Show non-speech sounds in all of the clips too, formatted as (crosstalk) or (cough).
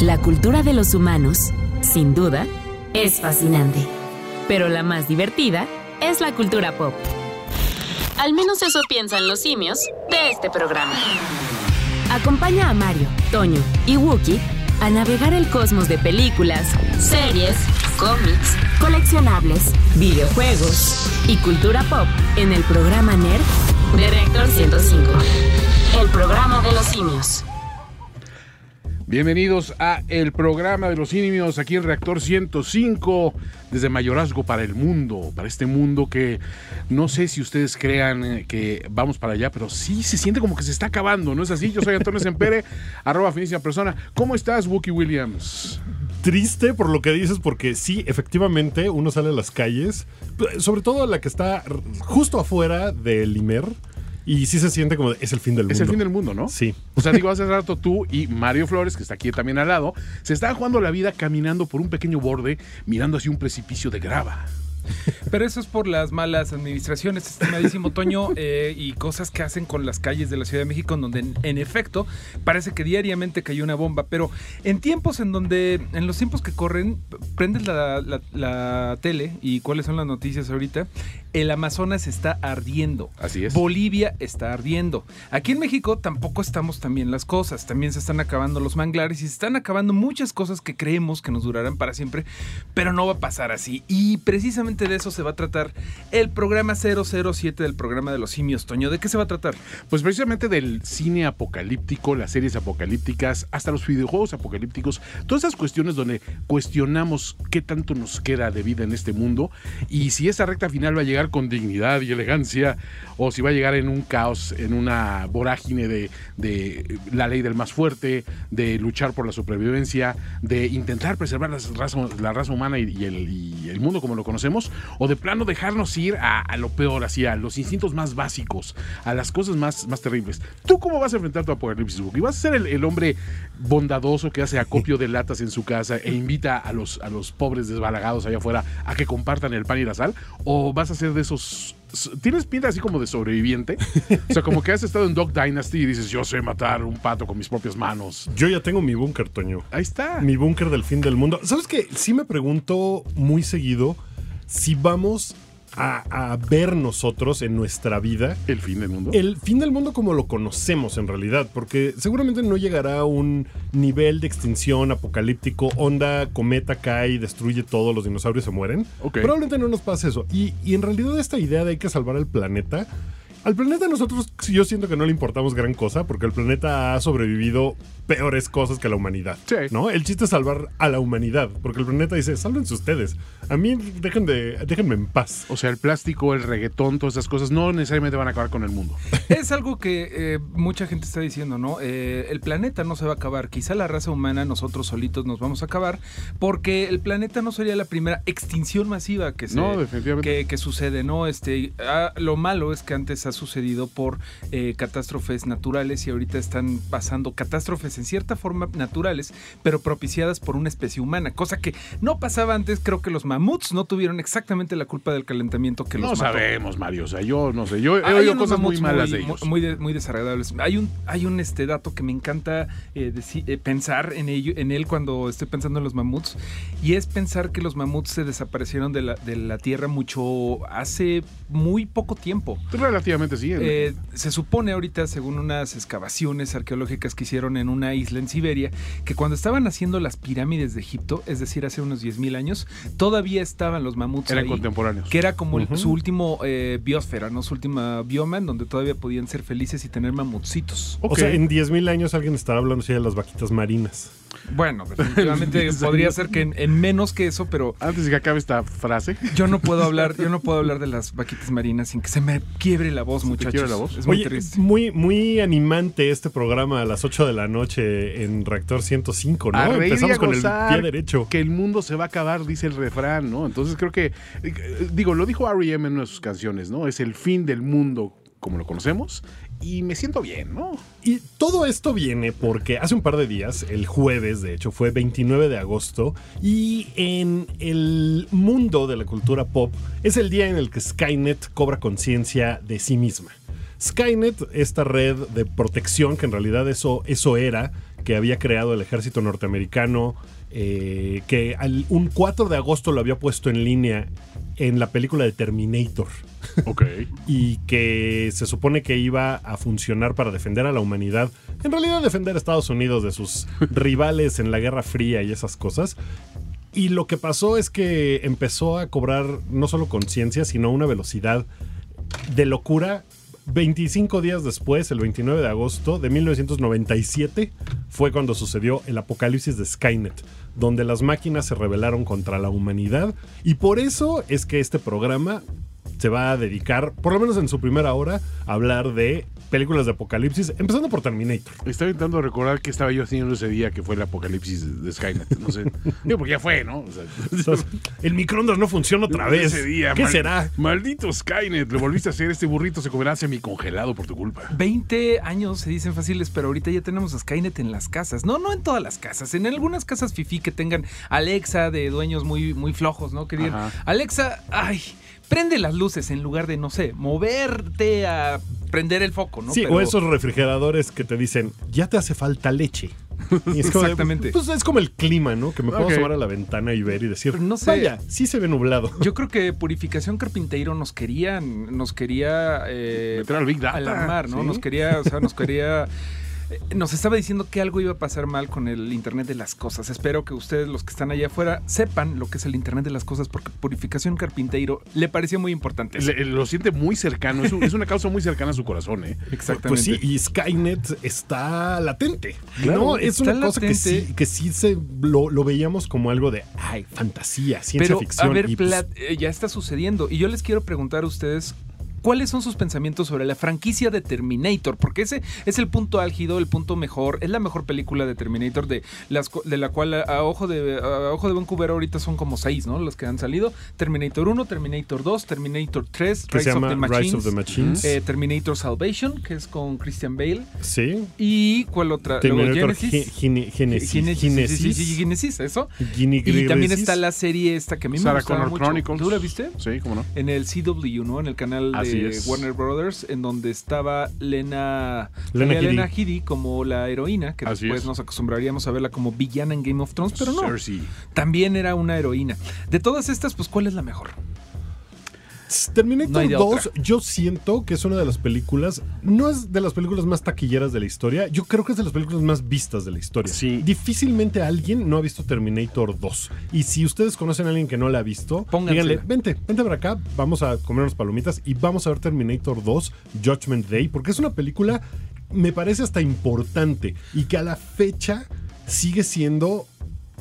La cultura de los humanos, sin duda, es fascinante. Pero la más divertida es la cultura pop. Al menos eso piensan los simios de este programa. Acompaña a Mario, Toño y Wookie a navegar el cosmos de películas, series, cómics, coleccionables, videojuegos y cultura pop en el programa Nerd de Reactor 105. El programa de los simios. Bienvenidos a el programa de los simios aquí en Reactor 105 desde Mayorazgo para el mundo, para este mundo que no sé si ustedes crean eh, que vamos para allá, pero sí se siente como que se está acabando, ¿no es así? Yo soy Antonio Sempere, (laughs) arroba finísima persona. ¿Cómo estás, Wookie Williams? Triste por lo que dices, porque sí, efectivamente, uno sale a las calles, sobre todo la que está justo afuera del Imer y sí se siente como es el fin del mundo. Es el fin del mundo, ¿no? Sí. O sea, digo, hace rato tú y Mario Flores, que está aquí también al lado, se estaban jugando la vida caminando por un pequeño borde, mirando hacia un precipicio de grava. Pero eso es por las malas administraciones, estimadísimo Toño, (laughs) eh, y cosas que hacen con las calles de la Ciudad de México, en donde en, efecto parece que diariamente cayó una bomba. Pero en tiempos en donde, en los tiempos que corren, prendes la, la tele y cuáles son las noticias ahorita, el Amazonas está ardiendo. Así es. Bolivia está ardiendo. Aquí en México tampoco estamos tan bien las cosas. También se están acabando los manglares y se están acabando muchas cosas que creemos que nos durarán para siempre, pero no va a pasar así. Y precisamente de eso se va a tratar el programa 007 del programa de los simios, Toño. ¿De qué se va a tratar? Pues precisamente del cine apocalíptico, las series apocalípticas, hasta los videojuegos apocalípticos, todas esas cuestiones donde cuestionamos qué tanto nos queda de vida en este mundo y si esa recta final va a llegar con dignidad y elegancia o si va a llegar en un caos, en una vorágine de, la ley del más fuerte, de luchar por la supervivencia, de intentar preservar la raza, la raza humana y, el, mundo como lo conocemos, o de plano dejarnos ir a, lo peor, así, a los instintos más básicos, a las cosas más, más terribles. ¿Tú cómo vas a enfrentar tu apocalipsis, ¿Y ¿Vas a ser el, hombre bondadoso que hace acopio de latas en su casa e invita a los, a los pobres desbalagados allá afuera a que compartan el pan y la sal? ¿O vas a ser de esos tienes pinta así como de sobreviviente. O sea, como que has estado en Dog Dynasty y dices, yo sé matar un pato con mis propias manos. Yo ya tengo mi búnker, Toño. Ahí está. Mi búnker del fin del mundo. ¿Sabes qué? Sí me pregunto muy seguido si vamos a, ver nosotros en nuestra vida. El fin del mundo. El fin del mundo como lo conocemos en realidad, porque seguramente no llegará a un nivel de extinción apocalíptico, onda, cometa cae, destruye todo, los dinosaurios se mueren. Probablemente no nos pase eso. Y, y en realidad esta idea de hay que salvar el planeta al planeta nosotros yo siento que no le importamos gran cosa porque el planeta ha sobrevivido peores cosas que la humanidad. Sí. ¿No? El chiste es salvar a la humanidad porque el planeta dice, sálvense ustedes. A mí dejen de, déjenme en paz. O sea, el plástico, el reggaetón, todas esas cosas no necesariamente van a acabar con el mundo. (laughs) Es algo que eh, mucha gente está diciendo, ¿no? Eh, el planeta no se va a acabar. Quizá la raza humana, nosotros solitos nos vamos a acabar porque el planeta no sería la primera extinción masiva que, se, no, definitivamente. que, sucede, ¿no? Este, ah, lo malo es que antes ha sucedido por eh, catástrofes naturales y ahorita están pasando catástrofes en cierta forma naturales, pero propiciadas por una especie humana, cosa que no pasaba antes. Creo que los mamuts no tuvieron exactamente la culpa del calentamiento que los No sabemos, Mario, o sea, yo no sé, yo he oído cosas muy malas de ellos. Muy, muy desagradables. Hay un, hay un este dato que me encanta eh, eh, pensar en, ello, en él cuando estoy pensando en los mamuts, y es pensar que los mamuts se desaparecieron de la, de la Tierra mucho hace muy poco tiempo. Relativamente sí. Eh, se supone ahorita, según unas excavaciones arqueológicas que hicieron en una isla en Siberia, que cuando estaban haciendo las pirámides de Egipto, es decir, hace unos 10.000 años, todavía estaban los mamuts Eran contemporáneos. Que era como su último eh, biosfera, ¿no? Su última bioma, en donde todavía podían ser felices y tener mamutcitos. O sea, en 10.000 años alguien estará hablando de las vaquitas marinas. Bueno, definitivamente (laughs) podría ser que en, menos que eso, pero antes de que acabe esta frase, yo no puedo (laughs) hablar, yo no puedo hablar de las vaquitas marinas sin que se me quiebre la voz, muchachos. La voz? Es muy triste. Muy, muy animante este programa a las 8 de la noche en Reactor 105, ¿no? Empezamos con el pie derecho. Que el mundo se va a acabar, dice el refrán, ¿no? Entonces creo que digo, lo dijo R.E.M. en una de sus canciones, ¿no? Es el fin del mundo como lo conocemos y me siento bien, ¿no? Y todo esto viene porque hace un par de días, el jueves de hecho, fue 29 de agosto, y en el mundo de la cultura pop es el día en el que Skynet cobra conciencia de sí misma. Skynet, esta red de protección, que en realidad eso, eso era, que había creado el ejército norteamericano, eh, que un 4 de agosto lo había puesto en línea en la película de Terminator. Ok. (laughs) y que se supone que iba a funcionar para defender a la humanidad. En realidad defender a Estados Unidos de sus (laughs) rivales en la Guerra Fría y esas cosas. Y lo que pasó es que empezó a cobrar no solo conciencia, sino una velocidad de locura 25 días después, el 29 de agosto de 1997, fue cuando sucedió el apocalipsis de Skynet, donde las máquinas se rebelaron contra la humanidad. Y por eso es que este programa se va a dedicar, por lo menos en su primera hora, a hablar de películas de apocalipsis, empezando por Terminator. Estaba intentando recordar qué estaba yo haciendo ese día que fue el apocalipsis de Skynet. No sé. (laughs) Digo, porque ya fue, ¿no? el microondas no funciona otra vez. Ese día, ¿Qué será? Maldito Skynet, lo volviste a hacer. Este burrito se comerá semi-congelado por tu culpa. 20 años se dicen fáciles, pero ahorita ya tenemos a Skynet en las casas. No, no en todas las casas. En algunas casas fifi que tengan Alexa de dueños muy, muy flojos, ¿no? Que digan, Alexa, ay prende las luces en lugar de, no sé, moverte a prender el foco, ¿no? Sí, o esos refrigeradores que te dicen, ya te hace falta leche. (laughs) Exactamente. pues es como el clima, ¿no? Que me puedo okay. a la ventana y ver y decir, no sé, vaya, sí se ve nublado. (laughs) Yo creo que Purificación Carpinteiro nos quería, nos quería eh, Meter al Big Data. alarmar, ¿no? Nos quería, o sea, nos quería (laughs) nos estaba diciendo que algo iba a pasar mal con el Internet de las Cosas. Espero que ustedes, los que están allá afuera, sepan lo que es el Internet de las Cosas, porque Purificación Carpinteiro le pareció muy importante. lo siente muy cercano, es, una causa muy cercana a su corazón. ¿eh? Exactamente. Pues sí, y Skynet está latente. no, es una cosa que sí, que sí se, lo, veíamos como algo de, ay, fantasía, ciencia ficción. A ver, pues eh, ya está sucediendo. Y yo les quiero preguntar a ustedes ¿Cuáles son sus pensamientos sobre la franquicia de Terminator? Porque ese es el punto álgido, el punto mejor, es la mejor película de Terminator de, las, de la cual a, ojo de a ojo de Vancouver ahorita son como seis, ¿no? Los que han salido. Terminator 1, Terminator 2, Terminator 3, Rise, of the Machines, eh, Terminator Salvation, que es con Christian Bale. Sí. ¿Y cuál otra? Terminator Genesis. Genesis. Genesis. Genesis, eso. Y también está la serie esta que a mí me gusta mucho. Chronicles. ¿Tú la viste? Sí, cómo no. En el CW, ¿no? En el canal de Warner Brothers, en donde estaba Lena, Lena, Headey. como la heroína, que después nos acostumbraríamos a verla como villana en Game of Thrones, pero no. También era una heroína. De todas estas, pues, ¿cuál es la mejor? Terminator 2, yo siento que es una de las películas, no es de las películas más taquilleras de la historia, yo creo que es de las películas más vistas de la historia. Sí. Difícilmente alguien no ha visto Terminator 2. Y si ustedes conocen a alguien que no la ha visto, díganle, vente, vente para acá, vamos a comer unas palomitas y vamos a ver Terminator 2, Judgment Day, porque es una película, me parece hasta importante y que a la fecha sigue siendo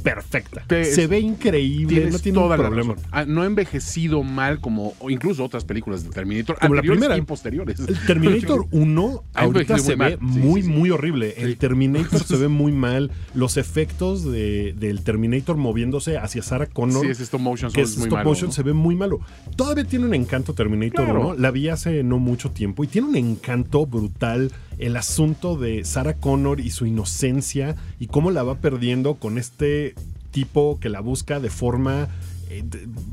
perfecta. se ve increíble, no tiene problema. Ah, no ha envejecido mal como incluso otras películas de Terminator, como la primera y posteriores. El Terminator (laughs) 1 ahorita se ve muy, muy horrible. El Terminator se ve (laughs) muy mal. Los efectos de, del Terminator moviéndose hacia Sarah Connor, sí, stop motion, que es stop motion, se ve muy malo. Todavía tiene un encanto Terminator 1. La vi hace no mucho tiempo y tiene un encanto brutal el asunto de Sarah Connor y su inocencia y cómo la va perdiendo con este tipo que la busca de forma eh,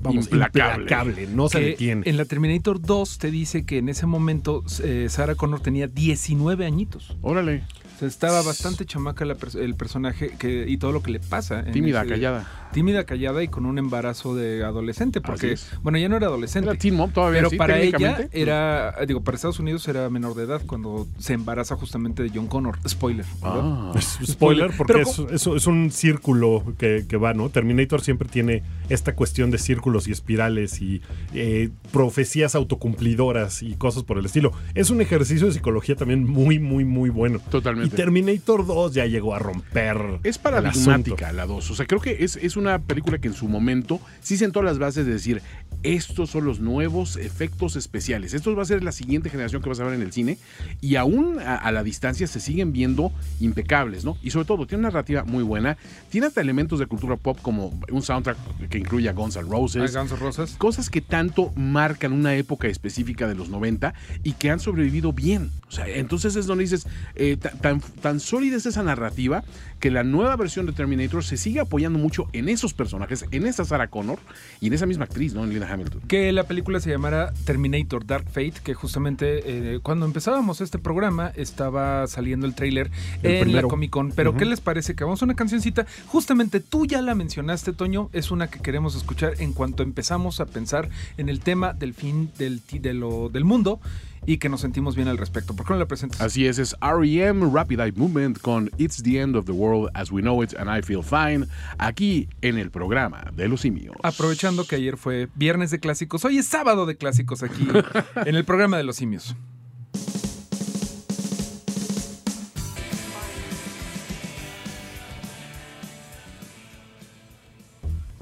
vamos, implacable. no se detiene. En la Terminator 2 te dice que en ese momento eh, Sarah Connor tenía 19 añitos. Órale estaba bastante chamaca el personaje que, y todo lo que le pasa. Tímida, callada. Tímida, callada y con un embarazo de adolescente. Porque, bueno, ya no era adolescente. Era teen mom todavía. Pero para ella era, digo, para Estados Unidos era menor de edad cuando se embaraza justamente de John Connor. Spoiler. Ah. (laughs) spoiler, porque es, es, un círculo que, que, va, ¿no? Terminator siempre tiene esta cuestión de círculos y espirales y eh, profecías autocumplidoras y cosas por el estilo. Es un ejercicio de psicología también muy, muy, muy bueno. Totalmente. Y Terminator 2 ya llegó a romper. Es paradigmática la 2. O sea, creo que es, es una película que en su momento sí sentó las bases de decir, estos son los nuevos efectos especiales. Esto va a ser la siguiente generación que vas a ver en el cine. Y aún a, la distancia se siguen viendo impecables, ¿no? Y sobre todo, tiene una narrativa muy buena. Tiene hasta elementos de cultura pop como un soundtrack que incluye a Guns N' Roses. Guns N' Roses. Cosas que tanto marcan una época específica de los 90 y que han sobrevivido bien. O sea, entonces es donde dices, eh, tan, tan sólida es esa narrativa que la nueva versión de Terminator se sigue apoyando mucho en esos personajes, en esa Sarah Connor y en esa misma actriz, ¿no? En Lina Hamilton. Que la película se llamara Terminator Dark Fate, que justamente eh, cuando empezábamos este programa estaba saliendo el tráiler en la Comic Con. Pero ¿qué les parece que vamos a una cancioncita? Justamente tú ya la mencionaste, Toño, es una que queremos escuchar en cuanto empezamos a pensar en el tema del fin del, de lo, del mundo y que nos sentimos bien al respecto. ¿Por qué no la presentas? Así es, es REM Rapid Eye Movement con It's the End of the World as We Know It and I Feel Fine, aquí en el programa de los simios. Aprovechando que ayer fue viernes de clásicos, hoy es sábado de clásicos aquí (laughs) en el programa de los simios.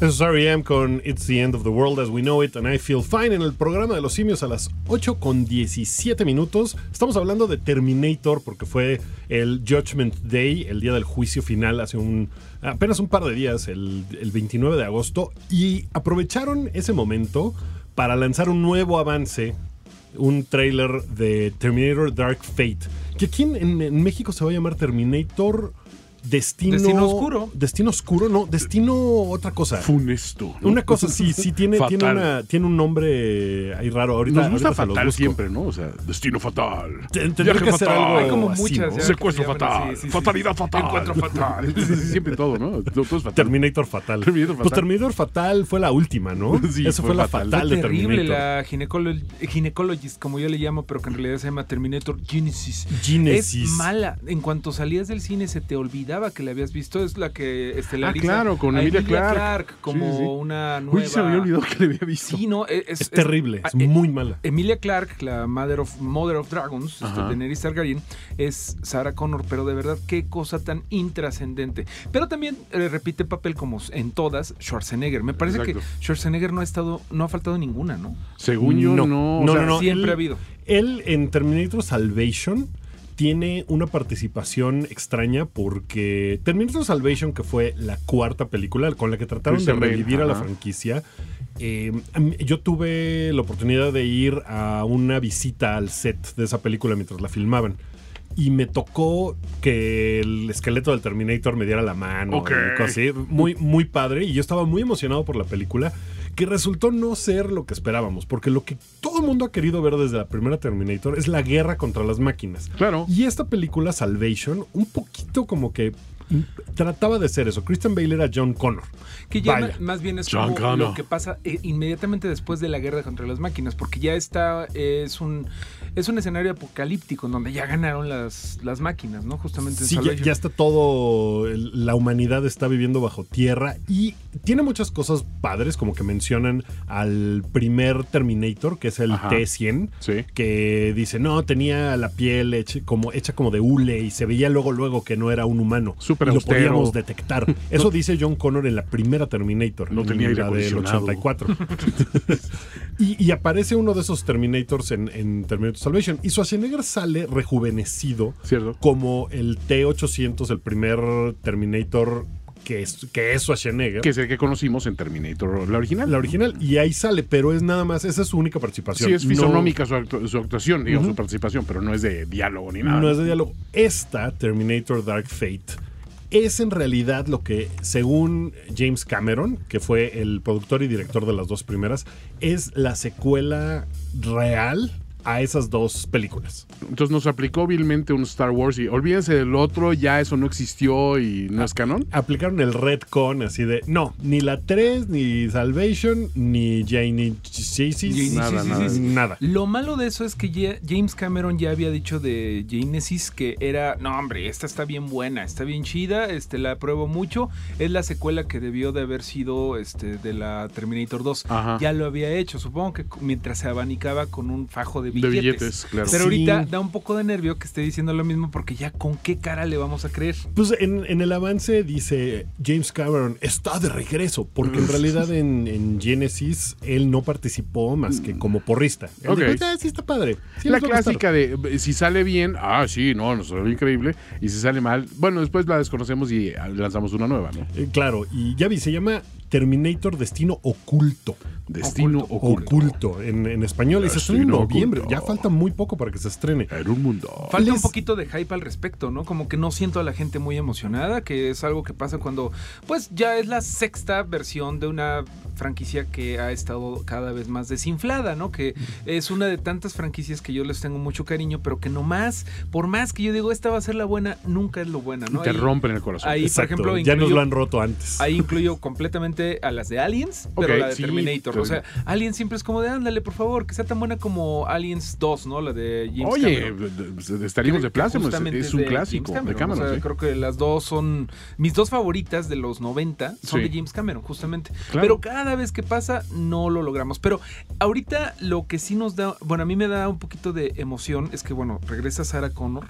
Es R.E.M. con It's the End of the World as We Know It and I Feel Fine en el programa de los simios a las 8 con 17 minutos. Estamos hablando de Terminator porque fue el Judgment Day, el día del juicio final, hace un apenas un par de días, el, el 29 de agosto, y aprovecharon ese momento para lanzar un nuevo avance, un trailer de Terminator Dark Fate, que aquí en México se va a llamar Terminator Destino, destino oscuro. Destino oscuro, no, destino otra cosa. Funesto. Una cosa, sí, sí, tiene, tiene, una, tiene un nombre ahí raro. Ahorita, Nos gusta ahorita fatal siempre, ¿no? O sea, destino fatal. Tendría que ser algo Hay como así, muchas, ¿no? Secuestro fatal. así, sí, sí. fatalidad fatal. Encuentro fatal. Sí, sí, siempre todo, ¿no? Todo, fatal. Terminator Fatal. Terminator Pues Fatal. Terminator Fatal fue la última, ¿no? (laughs) Sí, Esa fue fue, la fatal. fatal de Terrible Terminator. la ginecolo- ginecologist, como yo le llamo, pero que en realidad se llama Terminator Genesis. Genesis. Es mala. En cuanto salías del cine se te olvidaba que la habías visto. Es la que estelariza Ah, claro, con a Emilia Clarke. como Sí, sí. una nueva... Uy, se me había olvidado que le había visto. Sí, no, es, Es terrible, es ah, eh, muy mala. Emilia Clarke, la Mother of, Mother of Dragons, este, Ajá. Daenerys Targaryen, es Sarah Connor, pero de verdad qué cosa tan intrascendente. Pero también eh, repite papel como en todas Schwarzenegger. Me parece Exacto. que Schwarzenegger no ha estado, no ha faltado ninguna, ¿no? Según yo, no. No, o no, sea, no, no. siempre él- ha habido. Él en Terminator Salvation tiene una participación extraña porque Terminator Salvation, que fue la cuarta película con la que trataron Christian de Bale, revivir a la franquicia, eh, yo tuve la oportunidad de ir a una visita al set de esa película mientras la filmaban. Y me tocó que el esqueleto del Terminator me diera la mano. Ok. y cosas así. Muy, muy padre. Y yo estaba muy emocionado por la película, que resultó no ser lo que esperábamos. Porque lo que todo el mundo ha querido ver desde la primera Terminator es la guerra contra las máquinas. Claro. Y esta película, Salvation, un poquito como que trataba de ser eso. Christian Bale era John Connor. Que ya Vaya. más bien es John como Connor. lo que pasa eh, inmediatamente después de la guerra contra las máquinas, porque ya está, es un es un escenario apocalíptico en donde ya ganaron las, las máquinas, ¿no? Justamente en Sí, ya, está todo, la humanidad está viviendo bajo tierra y tiene muchas cosas padres, como que mencionan al primer Terminator, que es el Ajá. T-100, Sí. que dice, no, tenía la piel hecha como, hecha como de hule y se veía luego luego que no era un humano. Súper lo podíamos detectar. (laughs) Eso dice John Connor en la primera Terminator. No en tenía aire la del acondicionado. 84. (laughs) (laughs) y, y aparece uno de esos Terminators en, en Terminator Salvation. Y Schwarzenegger sale rejuvenecido ¿Cierto? como el T-800, el primer Terminator que es, que es Schwarzenegger. Que es el que conocimos en Terminator, la original. la original, y ahí sale, pero es nada más, esa es su única participación. Sí, es No- fisonómica su, actu- su actuación, Ujú. su participación, pero no es de diálogo ni nada. No es de diálogo. Esta, Terminator Dark Fate, es en realidad lo que, según James Cameron, que fue el productor y director de las dos primeras, es la secuela real a esas dos películas. Entonces nos aplicó vilmente un Star Wars y olvídense del otro, ya eso no existió y no es canon. Aplicaron el retcon así de, no, ni la 3, ni Salvation, ni Jane- nada, nada, nada. Lo malo de eso es que ya- James Cameron ya había dicho de Genesis que era, no hombre, esta está bien buena, está bien chida, este la apruebo mucho, es la secuela que debió de haber sido este de la Terminator 2. Ajá. Ya lo había hecho, supongo que mientras se abanicaba con un fajo de De billetes. claro. Pero Sí. ahorita da un poco de nervio que esté diciendo lo mismo porque ya con qué cara le vamos a creer. Pues en, en el avance dice James Cameron está de regreso, porque en realidad en, en Genesis él no participó más que como porrista. Él Ok. dijo, "Ah, sí está padre. sí la les va a gustar". clásica de eh, si sale bien, ah, sí, no, nos salió increíble. Y si sale mal, bueno, después la desconocemos y ah, lanzamos una nueva, ¿no? Eh, claro, y ya vi, se llama Terminator Destino Oculto. Destino Oculto. Oculto, en, en español. y se estrena en noviembre. Oculto. Ya falta muy poco para que se estrene. En un mundo. Falta un poquito de hype al respecto, ¿no? Como que no siento a la gente muy emocionada, que es algo que pasa cuando, pues ya es la sexta versión de una franquicia que ha estado cada vez más desinflada, ¿no? Que es una de tantas franquicias que yo les tengo mucho cariño, pero que nomás, por más que yo digo esta va a ser la buena, nunca es lo buena, ¿no? Te Ahí- rompen el corazón. ahí, por ejemplo, ya nos lo han roto antes. Ahí incluyo completamente a las de Aliens, pero Ok, la de sí, Terminator. O sea, Aliens siempre es como de ándale, por favor, que sea tan buena como Aliens 2, ¿no? La de James Oye, Cameron. de- de- estaríamos de justamente Es un clásico James de Cameron, Cameron. o sea, sí. Creo que las dos son. Mis dos favoritas de los 90 son Sí. de James Cameron, justamente. Claro. Pero cada vez que pasa, no lo logramos. Pero ahorita lo que sí nos da. Bueno, a mí me da un poquito de emoción es que, bueno, regresa Sarah Connor.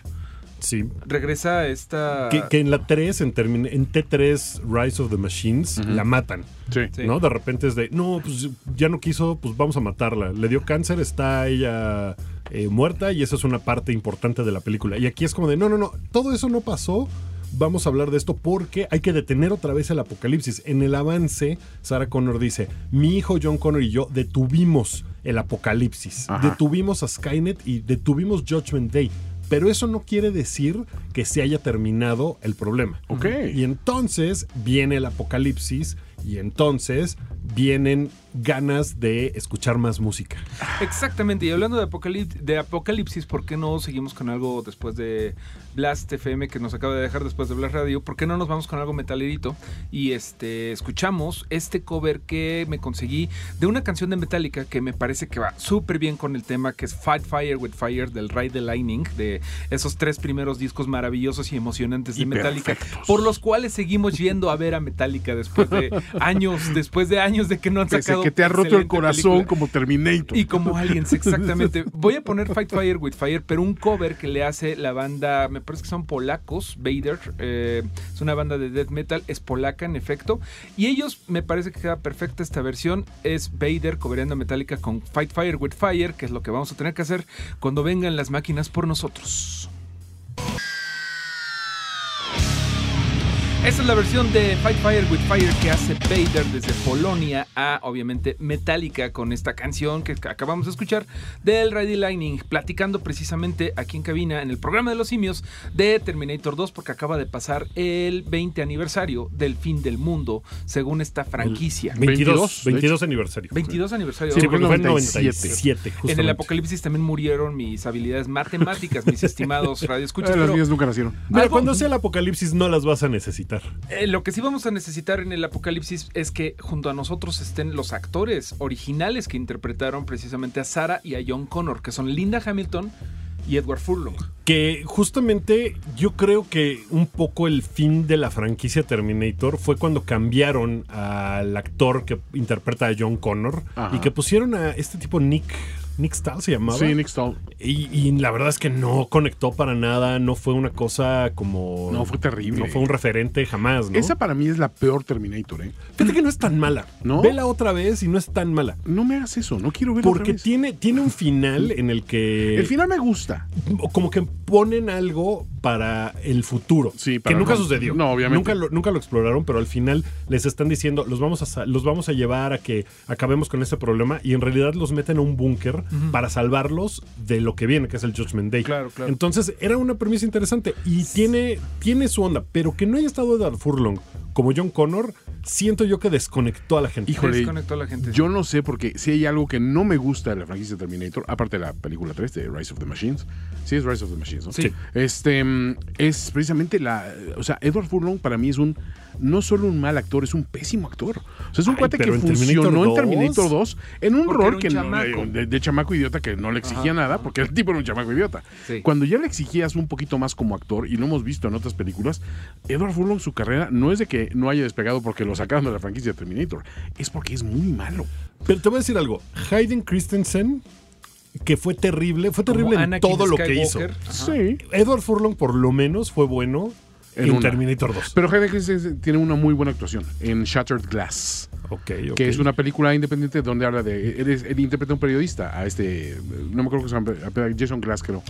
Sí. Regresa esta. Que, que en la 3, en, termin- en T3 Rise of the Machines, la matan. Sí. Sí. ¿No? De repente es de, no, pues ya no quiso, pues vamos a matarla. Le dio cáncer, está ella eh, muerta y esa es una parte importante de la película. Y aquí es como de, no, no, no, todo eso no pasó. Vamos a hablar de esto porque hay que detener otra vez el apocalipsis. En el avance, Sarah Connor dice, mi hijo John Connor y yo detuvimos el apocalipsis. Ajá. Detuvimos a Skynet y detuvimos Judgment Day. Pero eso no quiere decir que se haya terminado el problema. Ok. Y entonces viene el apocalipsis y entonces vienen ganas de escuchar más música. Exactamente, y hablando de, apocalip- de apocalipsis, ¿por qué no seguimos con algo después de Blast FM que nos acaba de dejar después de Blast Radio? ¿Por qué no nos vamos con algo metalerito? Y este escuchamos este cover que me conseguí de una canción de Metallica que me parece que va súper bien con el tema que es Fight Fire with Fire del Ride the Lightning, de esos tres primeros discos maravillosos y emocionantes de Y Metallica, perfectos. por los cuales seguimos yendo a ver a Metallica después de años, después de años de que no han sacado que te ha roto el corazón película. como Terminator. Y como Aliens, exactamente. Voy a poner Fight Fire with Fire, pero un cover que le hace la banda, me parece que son polacos, Vader, eh, es una banda de death metal, es polaca en efecto, y ellos me parece que queda perfecta esta versión, es Vader cobereando Metallica con Fight Fire with Fire, que es lo que vamos a tener que hacer cuando vengan las máquinas por nosotros. Esa es la versión de Fight Fire with Fire que hace Vader desde Polonia a, obviamente, Metallica con esta canción que acabamos de escuchar del Ready Lightning, platicando precisamente aquí en cabina en el programa de los simios de Terminator 2 porque acaba de pasar el 20 aniversario del fin del mundo según esta franquicia. 22, 22, de 22 aniversario. 22 aniversario. Sí, Sí, porque fue fue en 97. 97. en el apocalipsis también murieron mis habilidades matemáticas, mis (laughs) estimados radioescuchas. Eh, las pero- mías nunca nacieron. Mira, Algo- cuando sea el apocalipsis no las vas a necesitar. Eh, lo que sí vamos a necesitar en el apocalipsis es que junto a nosotros estén los actores originales que interpretaron precisamente a Sarah y a John Connor, que son Linda Hamilton y Edward Furlong. Que justamente yo creo que un poco el fin de la franquicia Terminator fue cuando cambiaron al actor que interpreta a John Connor Ajá. y que pusieron a este tipo Nick. Nick Stahl se llamaba. Sí, Nick Stahl. Y, y la verdad es que no conectó para nada, no fue una cosa como... No, fue terrible. No fue un referente jamás, ¿no? Esa para mí es la peor Terminator, ¿eh? Fíjate que no es tan mala. ¿No? Vela otra vez y no es tan mala. No me hagas eso, no quiero verlo Porque otra vez. tiene, tiene un final en el que... El final me gusta. como que ponen algo para el futuro. Sí, que para nunca no- sucedió. no, obviamente. Nunca lo, nunca lo exploraron, pero al final les están diciendo, los vamos, a, los vamos a llevar a que acabemos con este problema y en realidad los meten a un búnker para salvarlos de lo que viene, que es el Judgment Day. Claro, claro. Entonces era una premisa interesante y tiene, tiene su onda, pero que no haya estado Edward Furlong como John Connor, siento yo que desconectó a la gente. Híjole, Desconectó a la gente. Yo no sé porque si hay algo que no me gusta de la franquicia Terminator, aparte de la película 3 de Rise of the Machines. Sí, es Rise of the Machines, ¿no? Sí. Este mm, es precisamente la. O sea, Edward Furlong para mí es un. No solo un mal actor, es un pésimo actor. O sea, es un Ay, cuate que en funcionó Terminator en Terminator 2 en un rol un que no- de, de chamaco idiota que no le exigía Ajá, nada, ajá. porque el tipo era un chamaco idiota. Sí. Cuando ya le exigías un poquito más como actor, y lo hemos visto en otras películas, Edward Furlong, su carrera no es de que no haya despegado porque lo sacaron de la franquicia de Terminator, es porque es muy malo. Pero te voy a decir algo. Hayden Christensen, que fue terrible, fue Como terrible en Anakin todo lo que hizo. Ajá. Sí. Edward Furlong por lo menos fue bueno En. Terminator 2. Pero Hayden Christensen tiene una muy buena actuación en Shattered Glass. Que es una película independiente donde habla de. Él, interpreta a un periodista, a este. No me acuerdo que se llama. Jason Glass, creo.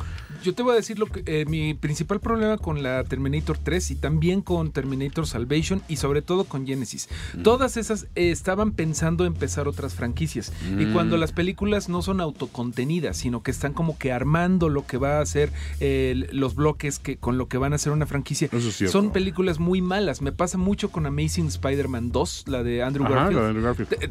Yo te voy a decir lo que. Eh, mi principal problema con la Terminator 3 y también con Terminator Salvation y sobre todo con Genesis. Mm. Todas esas eh, estaban pensando empezar otras franquicias. Y cuando mm. las películas no son autocontenidas, sino que están como que armando lo que va a ser los bloques que con lo que van a hacer una franquicia, son películas muy malas. Me pasa mucho con Amazing Spider-Man 2, la de Andrew Garfield.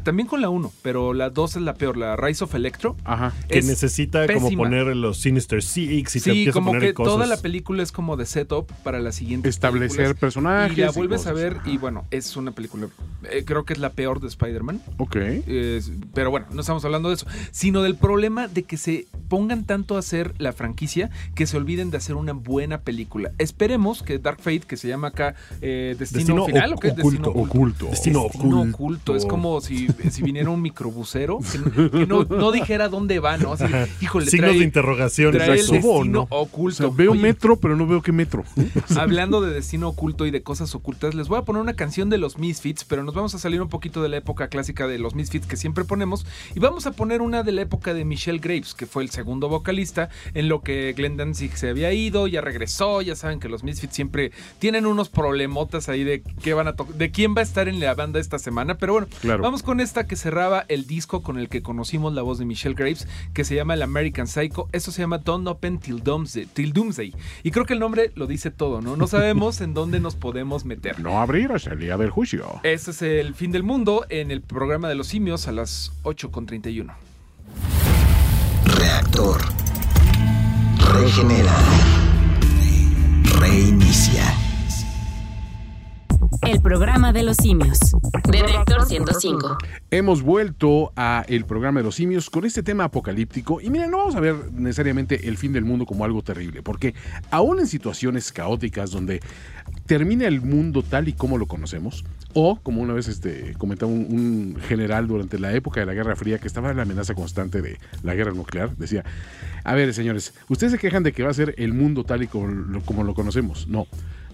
También con la 1, pero la 2 es la peor, la Rise of Electro. Ajá. Que necesita como poner los Sinister Six y sí, como que toda la película es como de setup para la siguiente. Establecer personajes. Y la vuelves a ver y bueno, es una película, eh, creo que es la peor de Spider-Man. Ok. pero bueno, no estamos hablando de eso, sino del problema de que se pongan tanto a hacer la franquicia que se olviden de hacer una buena película. Esperemos que Dark Fate, que se llama acá eh, Destino, Final, ¿o qué es Destino oculto. Destino oculto. Es como si, si viniera un microbusero que, no, dijera dónde va, ¿no? híjole, Signos de interrogación. Trae el destino oculto. veo metro, pero no veo qué metro. (laughs) Hablando de destino oculto y de cosas ocultas, les voy a poner una canción de los Misfits, pero nos vamos a salir un poquito de la época clásica de los Misfits que siempre ponemos y vamos a poner una de la época de Michelle Graves, que fue el segundo vocalista en lo que Glenn Danzig se había ido, ya regresó, ya saben que los Misfits siempre tienen unos problemotas ahí de qué van a de quién va a estar en la banda esta semana, pero bueno, vamos con esta que cerraba el disco con el que conocimos la voz de Michelle Graves, que se llama El American Psycho, eso se llama Don't Open Till Doomsday, Till Doomsday. Y creo que el nombre lo dice todo, ¿no? No sabemos en dónde nos podemos meter. No abrir hasta el día del juicio. Este es el fin del mundo en el programa de los simios a las 8.31. Reactor. Regenera. Reinicia. El programa de los simios. De Reactor 105. Hemos vuelto a el programa de los simios con este tema apocalíptico. Y miren, no vamos a ver necesariamente el fin del mundo como algo terrible, porque aún en situaciones caóticas donde termina el mundo tal y como lo conocemos, o como una vez este, comentaba un, general durante la época de la Guerra Fría que estaba en la amenaza constante de la guerra nuclear, decía, a ver señores, ustedes se quejan de que va a ser el mundo tal y como lo conocemos. No,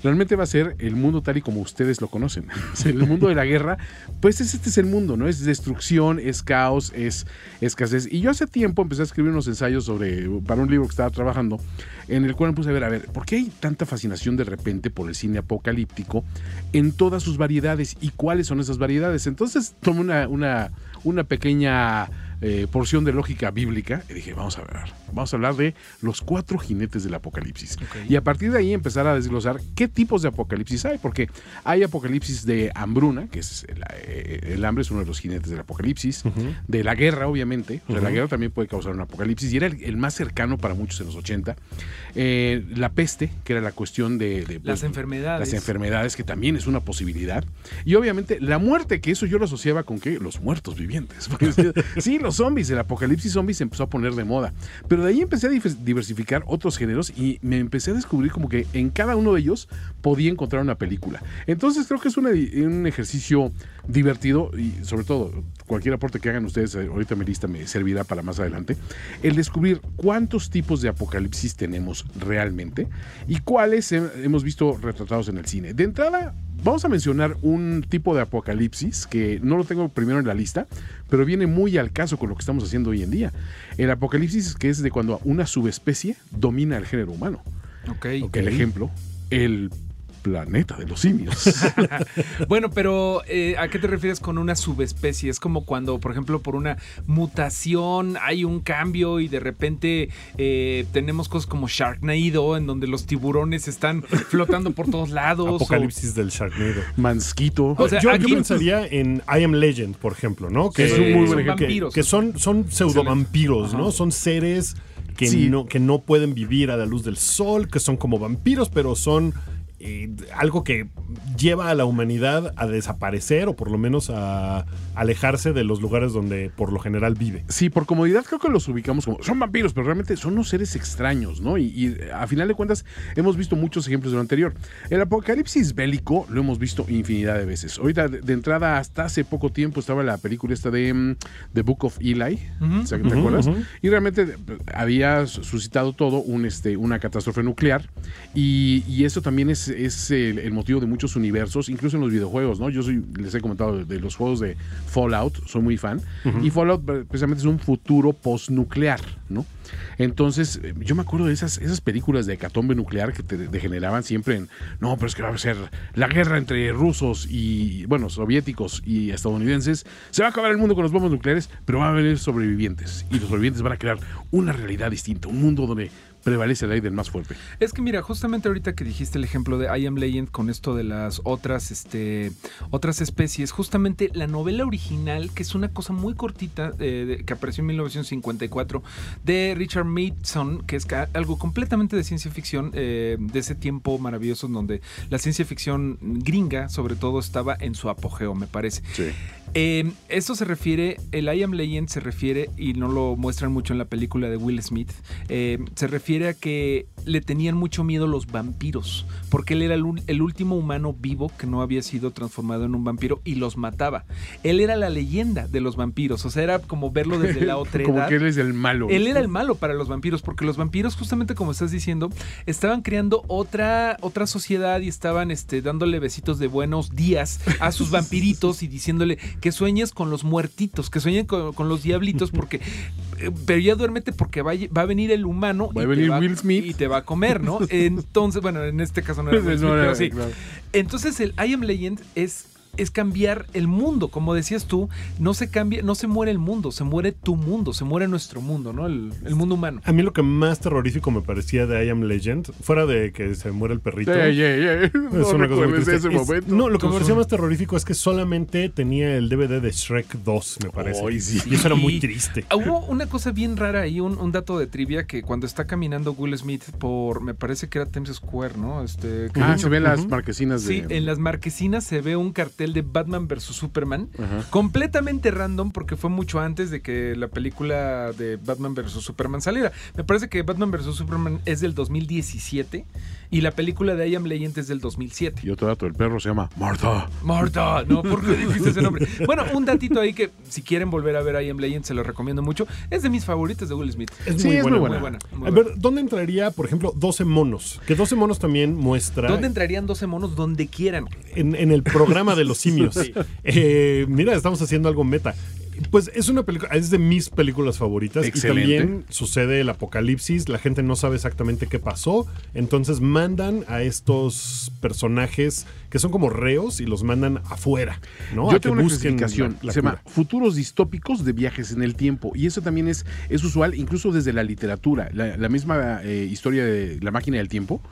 realmente va a ser el mundo tal y como ustedes lo conocen. (laughs) el mundo de la guerra, pues este es el mundo, ¿no? Es destrucción, es caos, es escasez. Y yo hace tiempo empecé a escribir unos ensayos sobre, para un libro que estaba trabajando, en el cual me puse a ver, a ver, ¿por qué hay tanta fascinación de repente por el cine apocalíptico en todas sus variedades y cuáles son esas variedades? Entonces tomé una, una, una pequeña eh, porción de lógica bíblica y dije, vamos a ver, vamos a hablar de los cuatro jinetes del apocalipsis. Y a partir de ahí empezar a desglosar qué tipos de apocalipsis hay, porque hay apocalipsis de hambruna, que es el, eh, hambre es uno de los jinetes del apocalipsis, de la guerra, obviamente, la guerra también puede causar un apocalipsis y era el, más cercano para muchos en los 80. Eh, la peste, que era la cuestión de, pues, las enfermedades. Las enfermedades, que también es una posibilidad. Y obviamente la muerte, que eso yo lo asociaba con que los muertos vivientes. (laughs) sí, los zombies, el apocalipsis zombies se empezó a poner de moda. Pero de ahí empecé a diversificar otros géneros y me empecé a descubrir como que en cada uno de ellos podía encontrar una película. Entonces creo que es un ejercicio divertido y sobre todo cualquier aporte que hagan ustedes, eh, ahorita mi lista me servirá para más adelante, el descubrir cuántos tipos de apocalipsis tenemos realmente y cuáles hemos visto retratados en el cine. De entrada, vamos a mencionar un tipo de apocalipsis que no lo tengo primero en la lista, pero viene muy al caso con lo que estamos haciendo hoy en día. El apocalipsis que es de cuando una subespecie domina el género humano. Ok. El ejemplo, el planeta de los simios. (laughs) bueno, pero eh, ¿a qué te refieres con una subespecie? Es como cuando, por ejemplo, por una mutación hay un cambio y de repente eh, tenemos cosas como Sharknado, en donde los tiburones están flotando por todos lados. Apocalipsis del Sharknado. Mansquito. O sea, yo, pensaría en I Am Legend, por ejemplo, ¿no? Que, son, muy son vampiros. Que, son, son pseudo-vampiros, ¿no? Son seres que, no, que no pueden vivir a la luz del sol, que son como vampiros, pero son eh, algo que lleva a la humanidad a desaparecer o por lo menos a alejarse de los lugares donde por lo general vive. Sí, por comodidad creo que los ubicamos como son vampiros, pero realmente son unos seres extraños, ¿no? Y, a final de cuentas hemos visto muchos ejemplos de lo anterior. El apocalipsis bélico lo hemos visto infinidad de veces. Ahorita de, entrada hasta hace poco tiempo estaba la película esta de mm, The Book of Eli, ¿te acuerdas? Y realmente había suscitado todo un, este, una catástrofe nuclear y, y eso también es es el, motivo de muchos universos, incluso en los videojuegos, ¿no? Yo soy, les he comentado de, los juegos de Fallout, soy muy fan. Y Fallout precisamente es un futuro postnuclear, ¿no? Entonces, eh, yo me acuerdo de esas, esas películas de hecatombe nuclear que te degeneraban siempre en, no, pero es que va a ser la guerra entre rusos y, bueno, soviéticos y estadounidenses. Se va a acabar el mundo con los bombas nucleares, pero va a haber sobrevivientes. Y los sobrevivientes van a crear una realidad distinta, un mundo donde prevalece la ley del más fuerte. Es que mira, justamente ahorita que dijiste el ejemplo de I Am Legend con esto de las otras, este, otras especies, justamente la novela original, que es una cosa muy cortita, eh, que apareció en 1954, de Richard Mason, que es algo completamente de ciencia ficción, eh, de ese tiempo maravilloso donde la ciencia ficción gringa, sobre todo, estaba en su apogeo, me parece. Sí. Eh, esto se refiere, el I Am Legend se refiere, y no lo muestran mucho en la película de Will Smith, se refiere refiere a que le tenían mucho miedo los vampiros, porque él era el, último humano vivo que no había sido transformado en un vampiro y los mataba. Él era la leyenda de los vampiros, o sea, era como verlo desde la (laughs) otra como que él es el malo. Él era el malo para los vampiros, porque los vampiros, justamente como estás diciendo, estaban creando otra, otra sociedad y estaban este, dándole besitos de buenos días a sus (laughs) vampiritos y diciéndole que sueñes con los muertitos, que sueñen con, los diablitos, porque eh, pero ya duérmete porque va, va a venir el humano y te va a comer, ¿no? (laughs) Entonces, bueno, en este caso no era Will Smith, pero sí. Entonces el I Am Legend es es cambiar el mundo. Como decías tú, no se cambia, no se muere el mundo, se muere tu mundo, se muere nuestro mundo, ¿no? El, mundo humano. A mí lo que más terrorífico me parecía de I Am Legend, fuera de que se muere el perrito. Es (laughs) no una cosa ese momento. no, lo que me parecía más terrorífico es que solamente tenía el DVD de Shrek 2, me parece. Y eso era muy triste. Hubo una cosa bien rara ahí, un, dato de trivia que cuando está caminando Will Smith por, me parece que era Times Square, ¿no? Este, ah, se ven las marquesinas de... Sí, en las marquesinas se ve un cartel de Batman vs. Superman, completamente random porque fue mucho antes de que la película de Batman vs. Superman saliera. Me parece que Batman vs. Superman es del 2017 y la película de I Am Legend es del 2007. Y otro dato, el perro se llama Martha. Martha, no, ¿por qué (laughs) dijiste ese nombre? Bueno, un datito ahí que si quieren volver a ver I Am Legend se lo recomiendo mucho. Es de mis favoritos de Will Smith. Es, muy, buena, a ver, ¿dónde entraría, por ejemplo, 12 monos? Que 12 monos también muestra... ¿Dónde entrarían 12 monos? Donde quieran. En, en el programa de los simios. (laughs) Eh, mira, estamos haciendo algo meta. Pues es una película, es de mis películas favoritas. Y también sucede el apocalipsis, la gente no sabe exactamente qué pasó. Entonces mandan a estos personajes que son como reos y los mandan afuera. ¿no? Yo tengo una clasificación, se llama Futuros distópicos de viajes en el tiempo. Y eso también es, es usual, incluso desde la literatura. La, misma eh, historia de La máquina del tiempo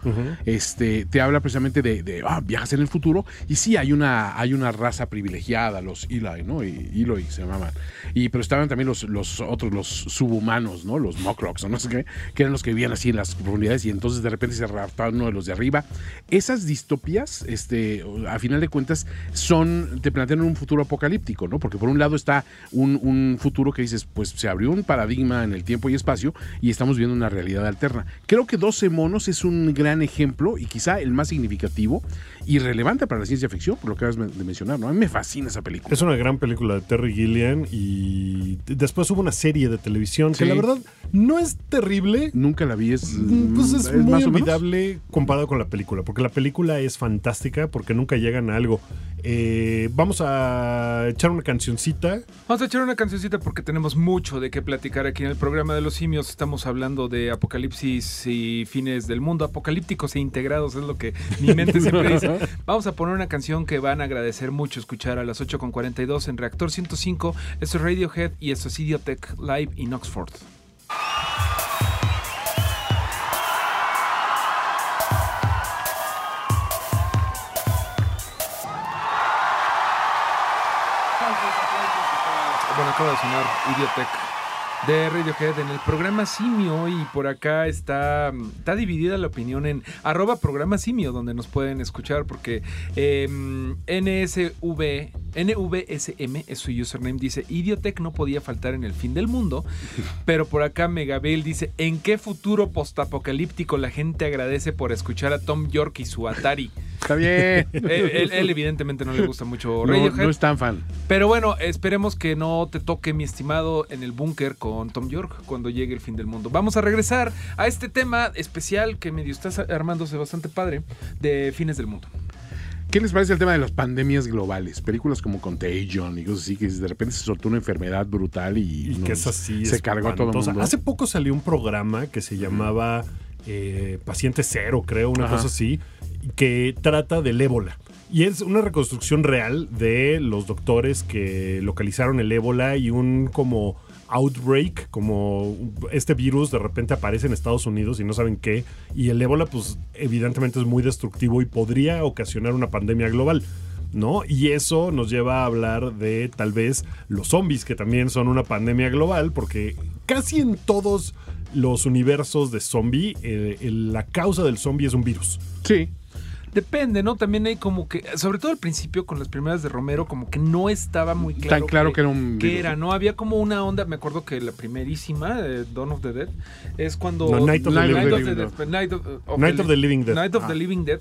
este, te habla precisamente de, ah, viajes en el futuro. Y sí, hay una, hay una raza privilegiada, los Eli, ¿no? Y Eloy se llamaban. Y, pero estaban también los, los otros, los subhumanos, ¿no? Los Mocrocks o no sé qué, que eran los que vivían así en las profundidades y entonces de repente se raptaban uno de los de arriba. Esas distopías, este, a final de cuentas, son, te plantean un futuro apocalíptico, ¿no? Porque por un lado está un, un futuro que dices, pues se abrió un paradigma en el tiempo y espacio y estamos viendo una realidad alterna. Creo que 12 monos es un gran ejemplo y quizá el más significativo y relevante para la ciencia ficción, por lo que acabas de mencionar, ¿no? A mí me fascina esa película. Es una gran película de Terry Gilliam y después hubo una serie de televisión que la verdad no es terrible. Nunca la vi, es, mm, pues es, muy olvidable comparado con la película, porque la película es fantástica porque nunca llegan a algo. Eh, vamos a echar una cancioncita. Vamos a echar una cancioncita porque tenemos mucho de qué platicar aquí en el programa de los simios. Estamos hablando de apocalipsis y fines del mundo, apocalípticos e integrados, es lo que mi mente siempre (laughs) dice. Vamos a poner una canción que van a agradecer mucho escuchar a las 8.42 en Reactor 105. Esto es Radiohead y esto es Idiotech Live in Oxford. Acaba de sonar Idiotech de Radiohead en el programa Simio y por acá está, está dividida la opinión en arroba programa Simio donde nos pueden escuchar porque em, NSV NVSM es su username, dice, Idiotech no podía faltar en el fin del mundo, (laughs) pero por acá Megabel dice, ¿en qué futuro postapocalíptico la gente agradece por escuchar a Tom York y su Atari? Está bien. (laughs) él, él, evidentemente no le gusta mucho no, no es tan fan. Pero bueno, esperemos que no te toque, mi estimado, en el búnker con Tom York cuando llegue el fin del mundo. Vamos a regresar a este tema especial que medio está armándose bastante padre de fines del mundo. ¿Qué les parece el tema de las pandemias globales? Películas como Contagion y cosas así, que de repente se soltó una enfermedad brutal y, que es así, se cargó a todo el mundo. Hace poco salió un programa que se llamaba eh, Paciente Cero, creo, una cosa así, que trata del ébola. Y es una reconstrucción real de los doctores que localizaron el ébola y un como outbreak, como este virus de repente aparece en Estados Unidos y no saben qué, y el ébola pues evidentemente es muy destructivo y podría ocasionar una pandemia global. ¿No? Y eso nos lleva a hablar de tal vez los zombies, que también son una pandemia global, porque casi en todos los universos de zombie, eh, la causa del zombie es un virus. Sí. Depende, ¿no? También hay como que, sobre todo al principio con las primeras de Romero, como que no estaba muy claro. Tan claro que, era un. Que era, ¿no? Había como una onda, me acuerdo que la primerísima, de Dawn of the Dead, es cuando. Night of, the, Living Dead. Night of, the Living Dead. Night of the Living Dead.